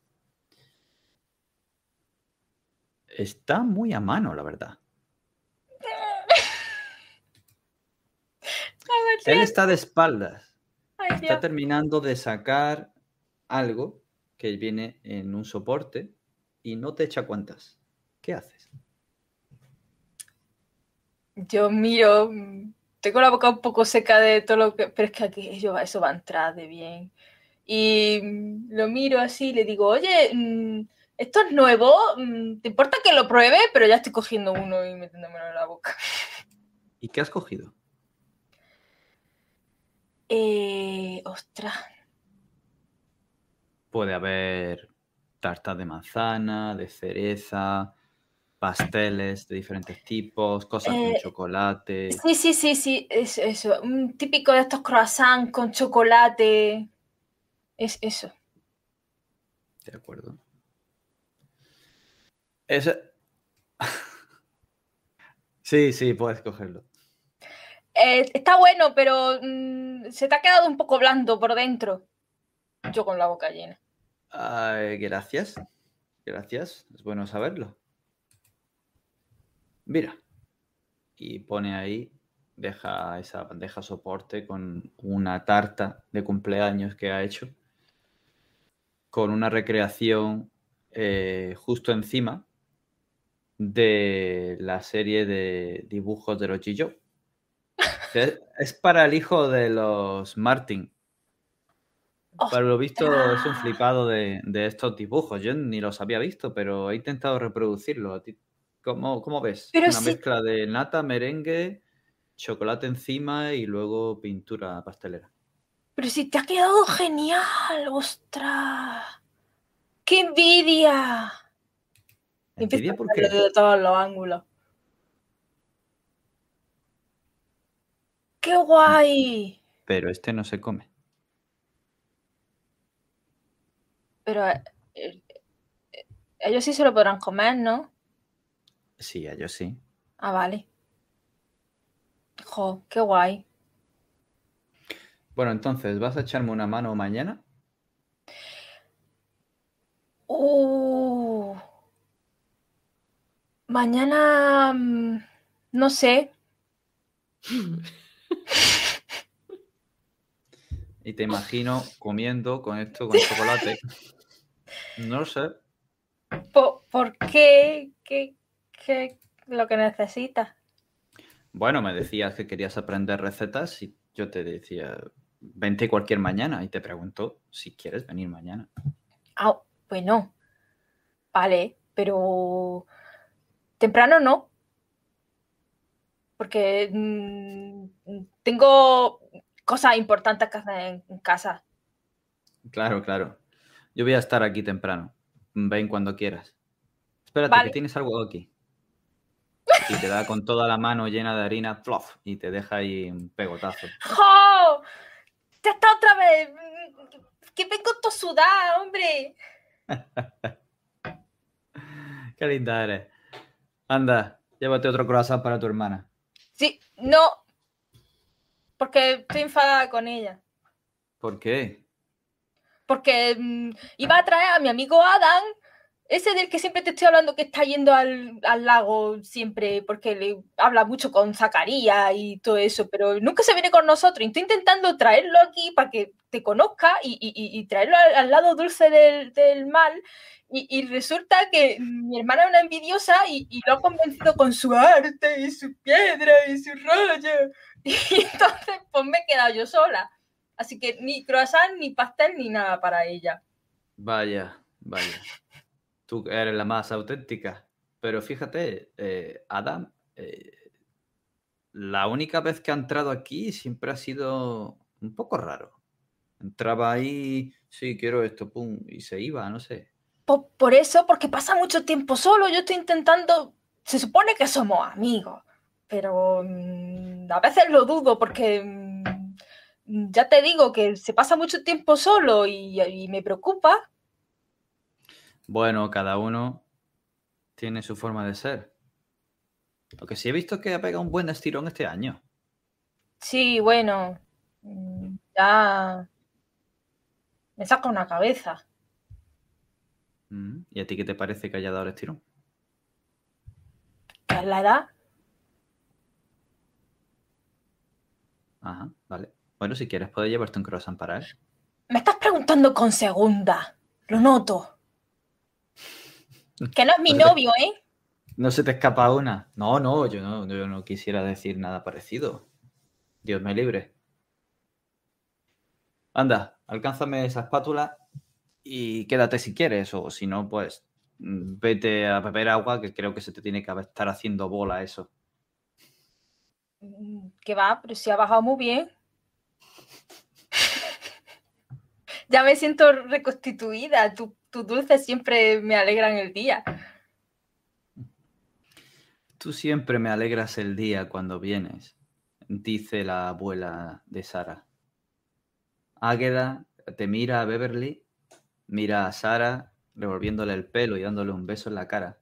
Está muy a mano, la verdad. Él está de espaldas. Está terminando de sacar algo que viene en un soporte y no te echa cuentas. ¿Qué haces? Yo miro, tengo la boca un poco seca de todo lo que, pero es que aquello, eso va a entrar de bien. Y mm, lo miro así y le digo, oye, mm, esto es nuevo, mm, ¿te importa que lo pruebe? Pero ya estoy cogiendo uno y metiéndomelo en la boca. ¿Y qué has cogido? Eh, ostras, Puede haber tartas de manzana, de cereza, pasteles de diferentes tipos, cosas con Eh, chocolate. sí, sí, sí, sí, es eso, un típico de estos croissants con chocolate, es eso. De acuerdo. Ese... sí, sí, puedes cogerlo. Eh, está bueno, pero mm, se te ha quedado un poco blando por dentro. Yo con la boca llena. Ay, gracias. Gracias. Es bueno saberlo. Mira. Y pone ahí, deja esa bandeja soporte con una tarta de cumpleaños que ha hecho. Con una recreación eh, justo encima de la serie de dibujos de los G.I. Es, es para el hijo de los Martin. Para lo visto es un flipado de, de estos dibujos. Yo ni los había visto, pero he intentado reproducirlo. ¿A ti ¿Cómo, cómo ves? Pero Una mezcla de nata, merengue, chocolate encima y luego pintura pastelera. Pero si te ha quedado genial, ostras. ¡Qué envidia! ¿Envidia por qué? de todos los ángulos. ¡Qué guay! Pero este no se come. Pero eh, eh, ellos sí se lo podrán comer, ¿no? Sí, ellos sí. Ah, vale. Jo, qué guay. Bueno, entonces, ¿vas a echarme una mano mañana? Uh. Mañana, mm, no sé. Y te imagino comiendo con esto, con chocolate. No lo sé. ¿Por, por qué? ¿Qué, qué lo que necesitas? Bueno, me decías que querías aprender recetas y yo te decía, vente cualquier mañana y te pregunto si quieres venir mañana. Ah, bueno. Vale, pero temprano no. Porque mm, tengo cosas importantes que hacer en, casa. Claro, claro. Yo voy a estar aquí temprano. Ven cuando quieras. Espérate, Vale. que tienes algo aquí. Y te da con toda la mano llena de harina, plof, y te deja ahí un pegotazo. ¡Jo! ¡Ya está otra vez! ¡Que vengo todo sudada, hombre! Qué linda eres. Anda, llévate otro croissant para tu hermana. Sí, no. Porque estoy enfadada con ella. ¿Por qué? Porque mm, iba a traer a mi amigo Adam, ese del que siempre te estoy hablando que está yendo al, al lago siempre, porque le habla mucho con Zacarías y todo eso, pero nunca se viene con nosotros. Estoy intentando traerlo aquí para que te conozca y, y- traerlo al, al lado dulce del, del mal. Y, y resulta que mi hermana es una envidiosa y lo ha convencido con su arte y su piedra y su rollo. Y entonces, pues me he quedado yo sola. Así que ni croissant, ni pastel, ni nada para ella. Vaya, vaya. Tú eres la más auténtica. Pero fíjate, eh, Adam, eh, la única vez que ha entrado aquí siempre ha sido un poco raro. Entraba ahí, sí, quiero esto, pum, y se iba, no sé. Por, eso, porque pasa mucho tiempo solo, yo estoy intentando, se supone que somos amigos, pero mm, a veces lo dudo porque mm, ya te digo que se pasa mucho tiempo solo y me preocupa. Bueno, cada uno tiene su forma de ser. Lo que sí he visto es que ha pegado un buen estirón este año. Sí, bueno, mm, ya me saca una cabeza. Mm, ¿Y a ti qué te parece que haya dado el estirón? ¿Qué es la edad? Ajá, vale. Bueno, si quieres puedes llevarte un croissant para él. Me estás preguntando con segunda. Lo noto. Que no es mi No novio, ¿eh? ¿No se te escapa una? No, no, yo no, yo no quisiera decir nada parecido. Dios me libre. Anda, alcánzame esa espátula y quédate si quieres, o si no, pues mm, vete a beber agua, que creo que se te tiene que estar haciendo bola eso. Mm, Que va, pero si ha bajado muy bien. ya me siento reconstituida. Tu- Tus dulces siempre me alegran el día. Tú siempre me alegras el día cuando vienes, dice la abuela de Sara. Águeda te mira a Beverly, mira a Sara, revolviéndole el pelo y dándole un beso en la cara.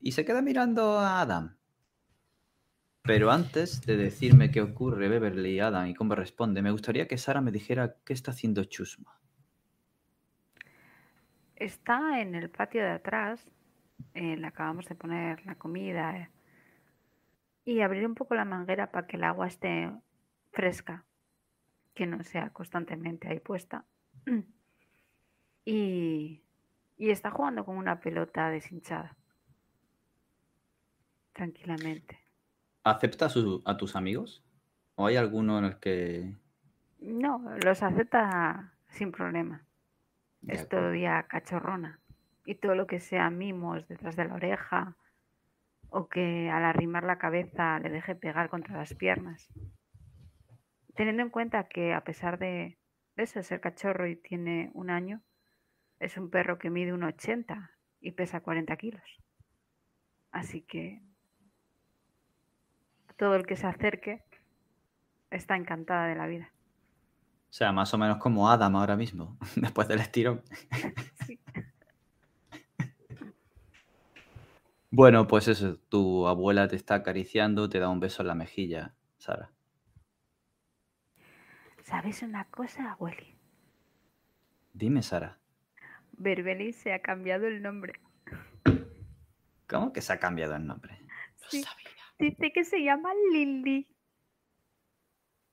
Y se queda mirando a Adam. Pero antes de decirme qué ocurre Beverly y Adam y cómo responde, me gustaría que Sara me dijera qué está haciendo Chusma. Está en el patio de atrás. eh, le acabamos de poner la comida. eh, y abrir un poco la manguera para que el agua esté fresca. Que no sea constantemente ahí puesta. Y, y está jugando con una pelota deshinchada. Tranquilamente. ¿Acepta a, su- a tus amigos? ¿O hay alguno en el que... No, los acepta sin problema. Todavía cachorrona. Y todo lo que sea mimos detrás de la oreja o que al arrimar la cabeza le deje pegar contra las piernas. Teniendo en cuenta que a pesar de, de eso, ser cachorro y tiene un año, es un perro que mide un 80 y pesa 40 kilos. Así que todo el que se acerque está encantada de la vida. O sea, más o menos como Adam ahora mismo, después del estirón. Sí. Bueno, pues eso, tu abuela te está acariciando, te da un beso en la mejilla, Sara. ¿Sabes una cosa, abueli? Dime, Sara, Berbeli se ha cambiado el nombre. ¿cómo que se ha cambiado el nombre? Sí. Dice que se llama Lili.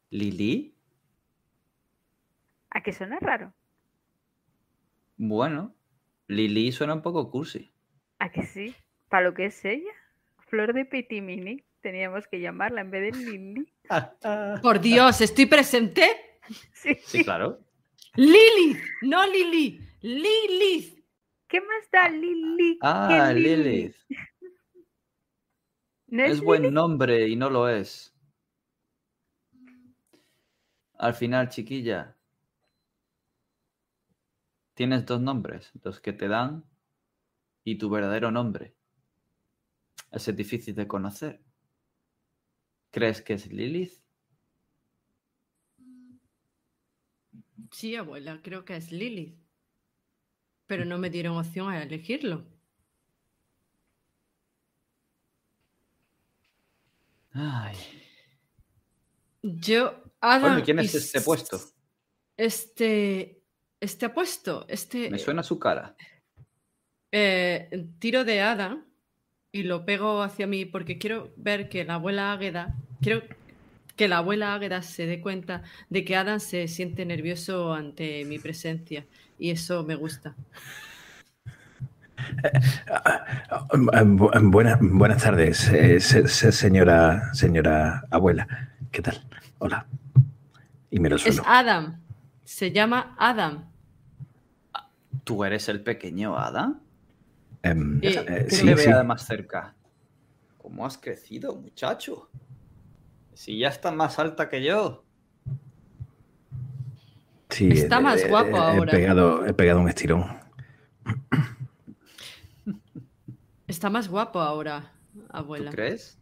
¿Lili? ¿A qué suena raro? Bueno, Lili suena un poco cursi. ¿A que sí? ¿Para lo que es ella? Flor de Petimini. Teníamos que llamarla en vez de Lili. Por Dios, ¿estoy presente? Sí. Sí, claro. Lilith, no Lili, Lilith. ¿Qué más da Lili? Ah, que Lili? Lilith. ¿No Es es buen Lili? nombre y no lo es. Al final, chiquilla, tienes dos nombres, los que te dan y tu verdadero nombre. Ese es difícil de conocer. ¿Crees que es Lilith? Sí, abuela, creo que es Lilith. Pero no me dieron opción a elegirlo. Ay. Yo, Adam. Bueno, ¿y quién es este puesto? Este. Este apuesto. Este. Me suena su cara. eh, tiro de Ada y lo pego hacia mí porque quiero ver que la abuela Águeda, quiero que la abuela Águeda se dé cuenta de que Adam se siente nervioso ante mi presencia y eso me gusta. Bu- buena- buenas tardes, eh, se- se- señora, señora abuela. ¿Qué tal? Hola. Y el Es suelo. Adam. Se llama Adam. ¿Tú eres el pequeño Ada? Em, Eh, eh, sí, le sí. vea más cerca. ¿Cómo has crecido, muchacho? Si ya estás más alta que yo. Sí, Está más eh, guapo he ahora. Pegado, he pegado un estirón. Está más guapo ahora, ¿Tú abuela. crees?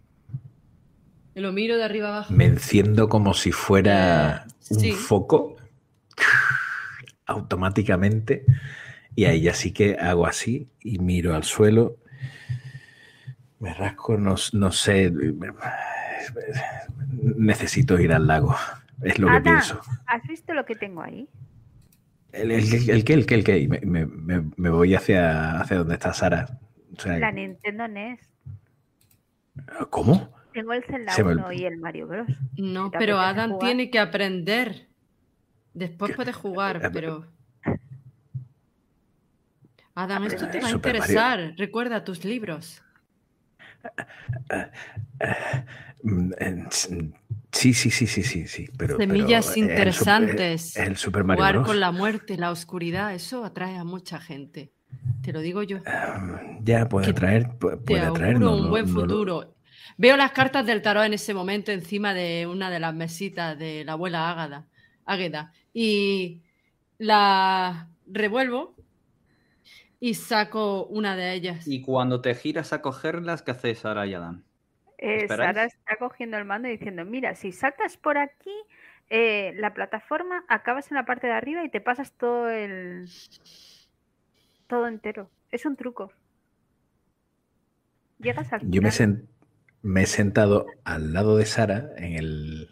Lo miro de arriba abajo. Me enciendo como si fuera Eh, un sí. foco automáticamente. Y ahí ya sí que hago así y miro al suelo. Me rasco, no, no sé. Necesito ir al lago. Es lo que pienso. ¿has visto lo que tengo ahí? El, el, el, el qué, el qué, el qué. Y Me, me- me- voy hacia, hacia donde está Sara. O sea, La Nintendo NES. ¿Cómo? Tengo el Zelda Se me- 1 y el Mario Bros. No, ¿Te pero Adam jugar? tiene que aprender. Después puede jugar, pero. Adam, esto te va a Mario. interesar. Recuerda tus libros. Sí, sí, sí, sí, sí, sí. Pero, Semillas pero, eh, el interesantes. eh, El Super Mario Jugar Bros. con la muerte, la oscuridad, eso atrae a mucha gente. Te lo digo yo. Um, Ya puede atraer, Te puede atraer. no- un buen no futuro. Veo las cartas del tarot en ese momento encima de una de las mesitas de la abuela Ágada, Águeda y la revuelvo y saco una de ellas. Y cuando te giras a cogerlas, ¿qué haces Sara y Adam? Eh. Sara está cogiendo el mando y diciendo, mira, si saltas por aquí, eh, la plataforma, acabas en la parte de arriba y te pasas todo el... todo entero. Es un truco. Llegas al Yo me, final. sen- me he sentado al lado de Sara, en el,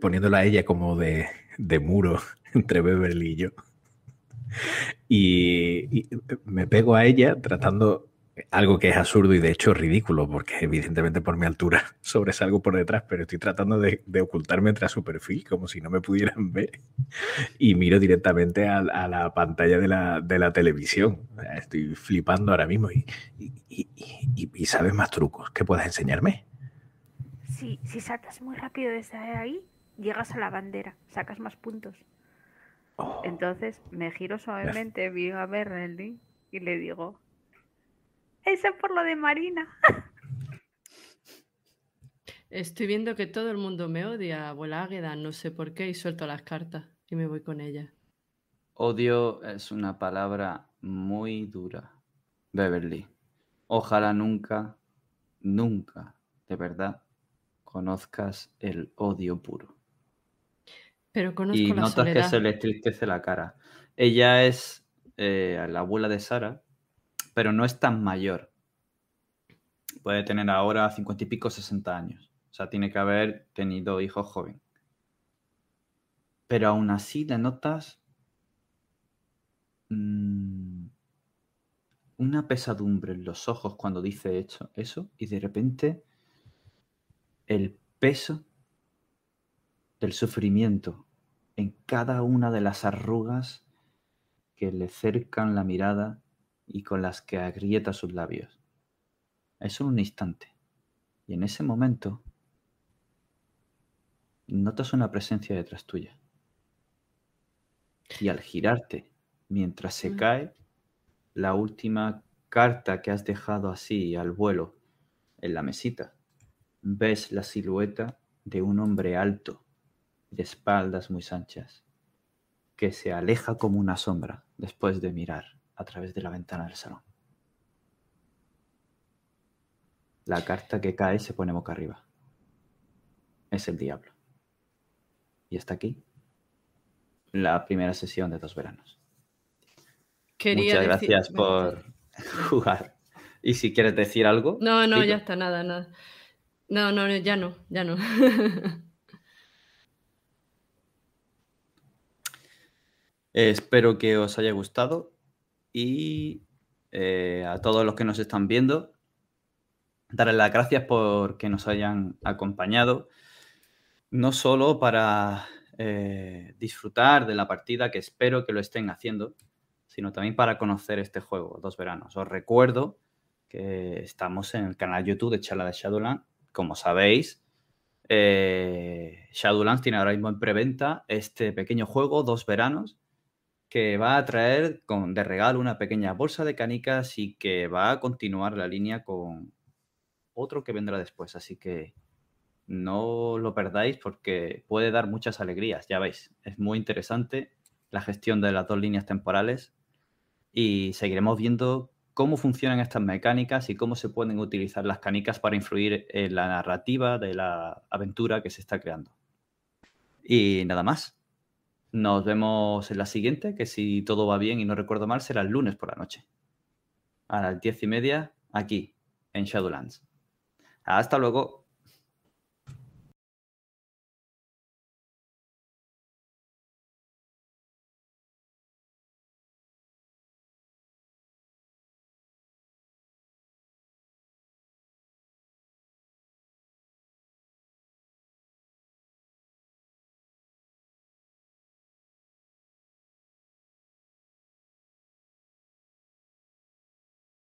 poniéndola a ella como de, de muro entre Beverly y yo. Y, me pego a ella tratando algo que es absurdo y de hecho ridículo, porque evidentemente por mi altura sobresalgo por detrás, pero estoy tratando de, ocultarme tras su perfil, como si no me pudieran ver. Y miro directamente a, la pantalla de la, televisión. Estoy flipando ahora mismo. Y, sabes más trucos que puedas enseñarme. Si saltas muy rápido desde ahí, llegas a la bandera, sacas más puntos. Oh, Entonces me giro suavemente, veo a Berrelly y le digo, eso por lo de Marina. Estoy viendo que todo el mundo me odia, abuela Águeda, no sé por qué, y suelto las cartas y me voy con ella. Odio es una palabra muy dura, Beverly. Ojalá nunca, nunca, de verdad, conozcas el odio puro. Pero conozco Y la notas que se le entristece la cara. Ella es eh, la abuela de Sara, pero no es tan mayor. Puede tener ahora cincuenta y pico, 60 años. O sea, tiene que haber tenido hijos joven. Pero aún así le notas mm, una pesadumbre en los ojos cuando dice hecho, eso y de repente el peso del sufrimiento en cada una de las arrugas que le cercan la mirada y con las que agrieta sus labios. Es solo un instante. Y en ese momento notas una presencia detrás tuya. Y al girarte, mientras se Mm. cae, la última carta que has dejado así al vuelo en la mesita, ves la silueta de un hombre alto, de espaldas muy anchas, que se aleja como una sombra después de mirar a través de la ventana del salón. La carta que cae se pone boca arriba. Es el diablo. Y está aquí la primera sesión de dos veranos. Quería Muchas decir- gracias por jugar. Y si quieres decir algo. No, no, dilo. ya está, nada, nada. No, no, ya no, ya no. Espero que os haya gustado y eh, a todos los que nos están viendo, darles las gracias por que nos hayan acompañado, no solo para eh, disfrutar de la partida, que espero que lo estén haciendo, sino también para conocer este juego, Dos Veranos. Os recuerdo que estamos en el canal YouTube de Charla de Shadowland. Como sabéis, eh, Shadowlands tiene ahora mismo en preventa este pequeño juego, dos veranos, que va a traer con, de regalo una pequeña bolsa de canicas y que va a continuar la línea con otro que vendrá después. Así que no lo perdáis porque puede dar muchas alegrías, ya veis. Es muy interesante la gestión de las dos líneas temporales y seguiremos viendo cómo funcionan estas mecánicas y cómo se pueden utilizar las canicas para influir en la narrativa de la aventura que se está creando. Y nada más. Nos vemos en la siguiente, que si todo va bien y no recuerdo mal, será el lunes por la noche. A las diez y media, aquí, en Shadowlands. Hasta luego.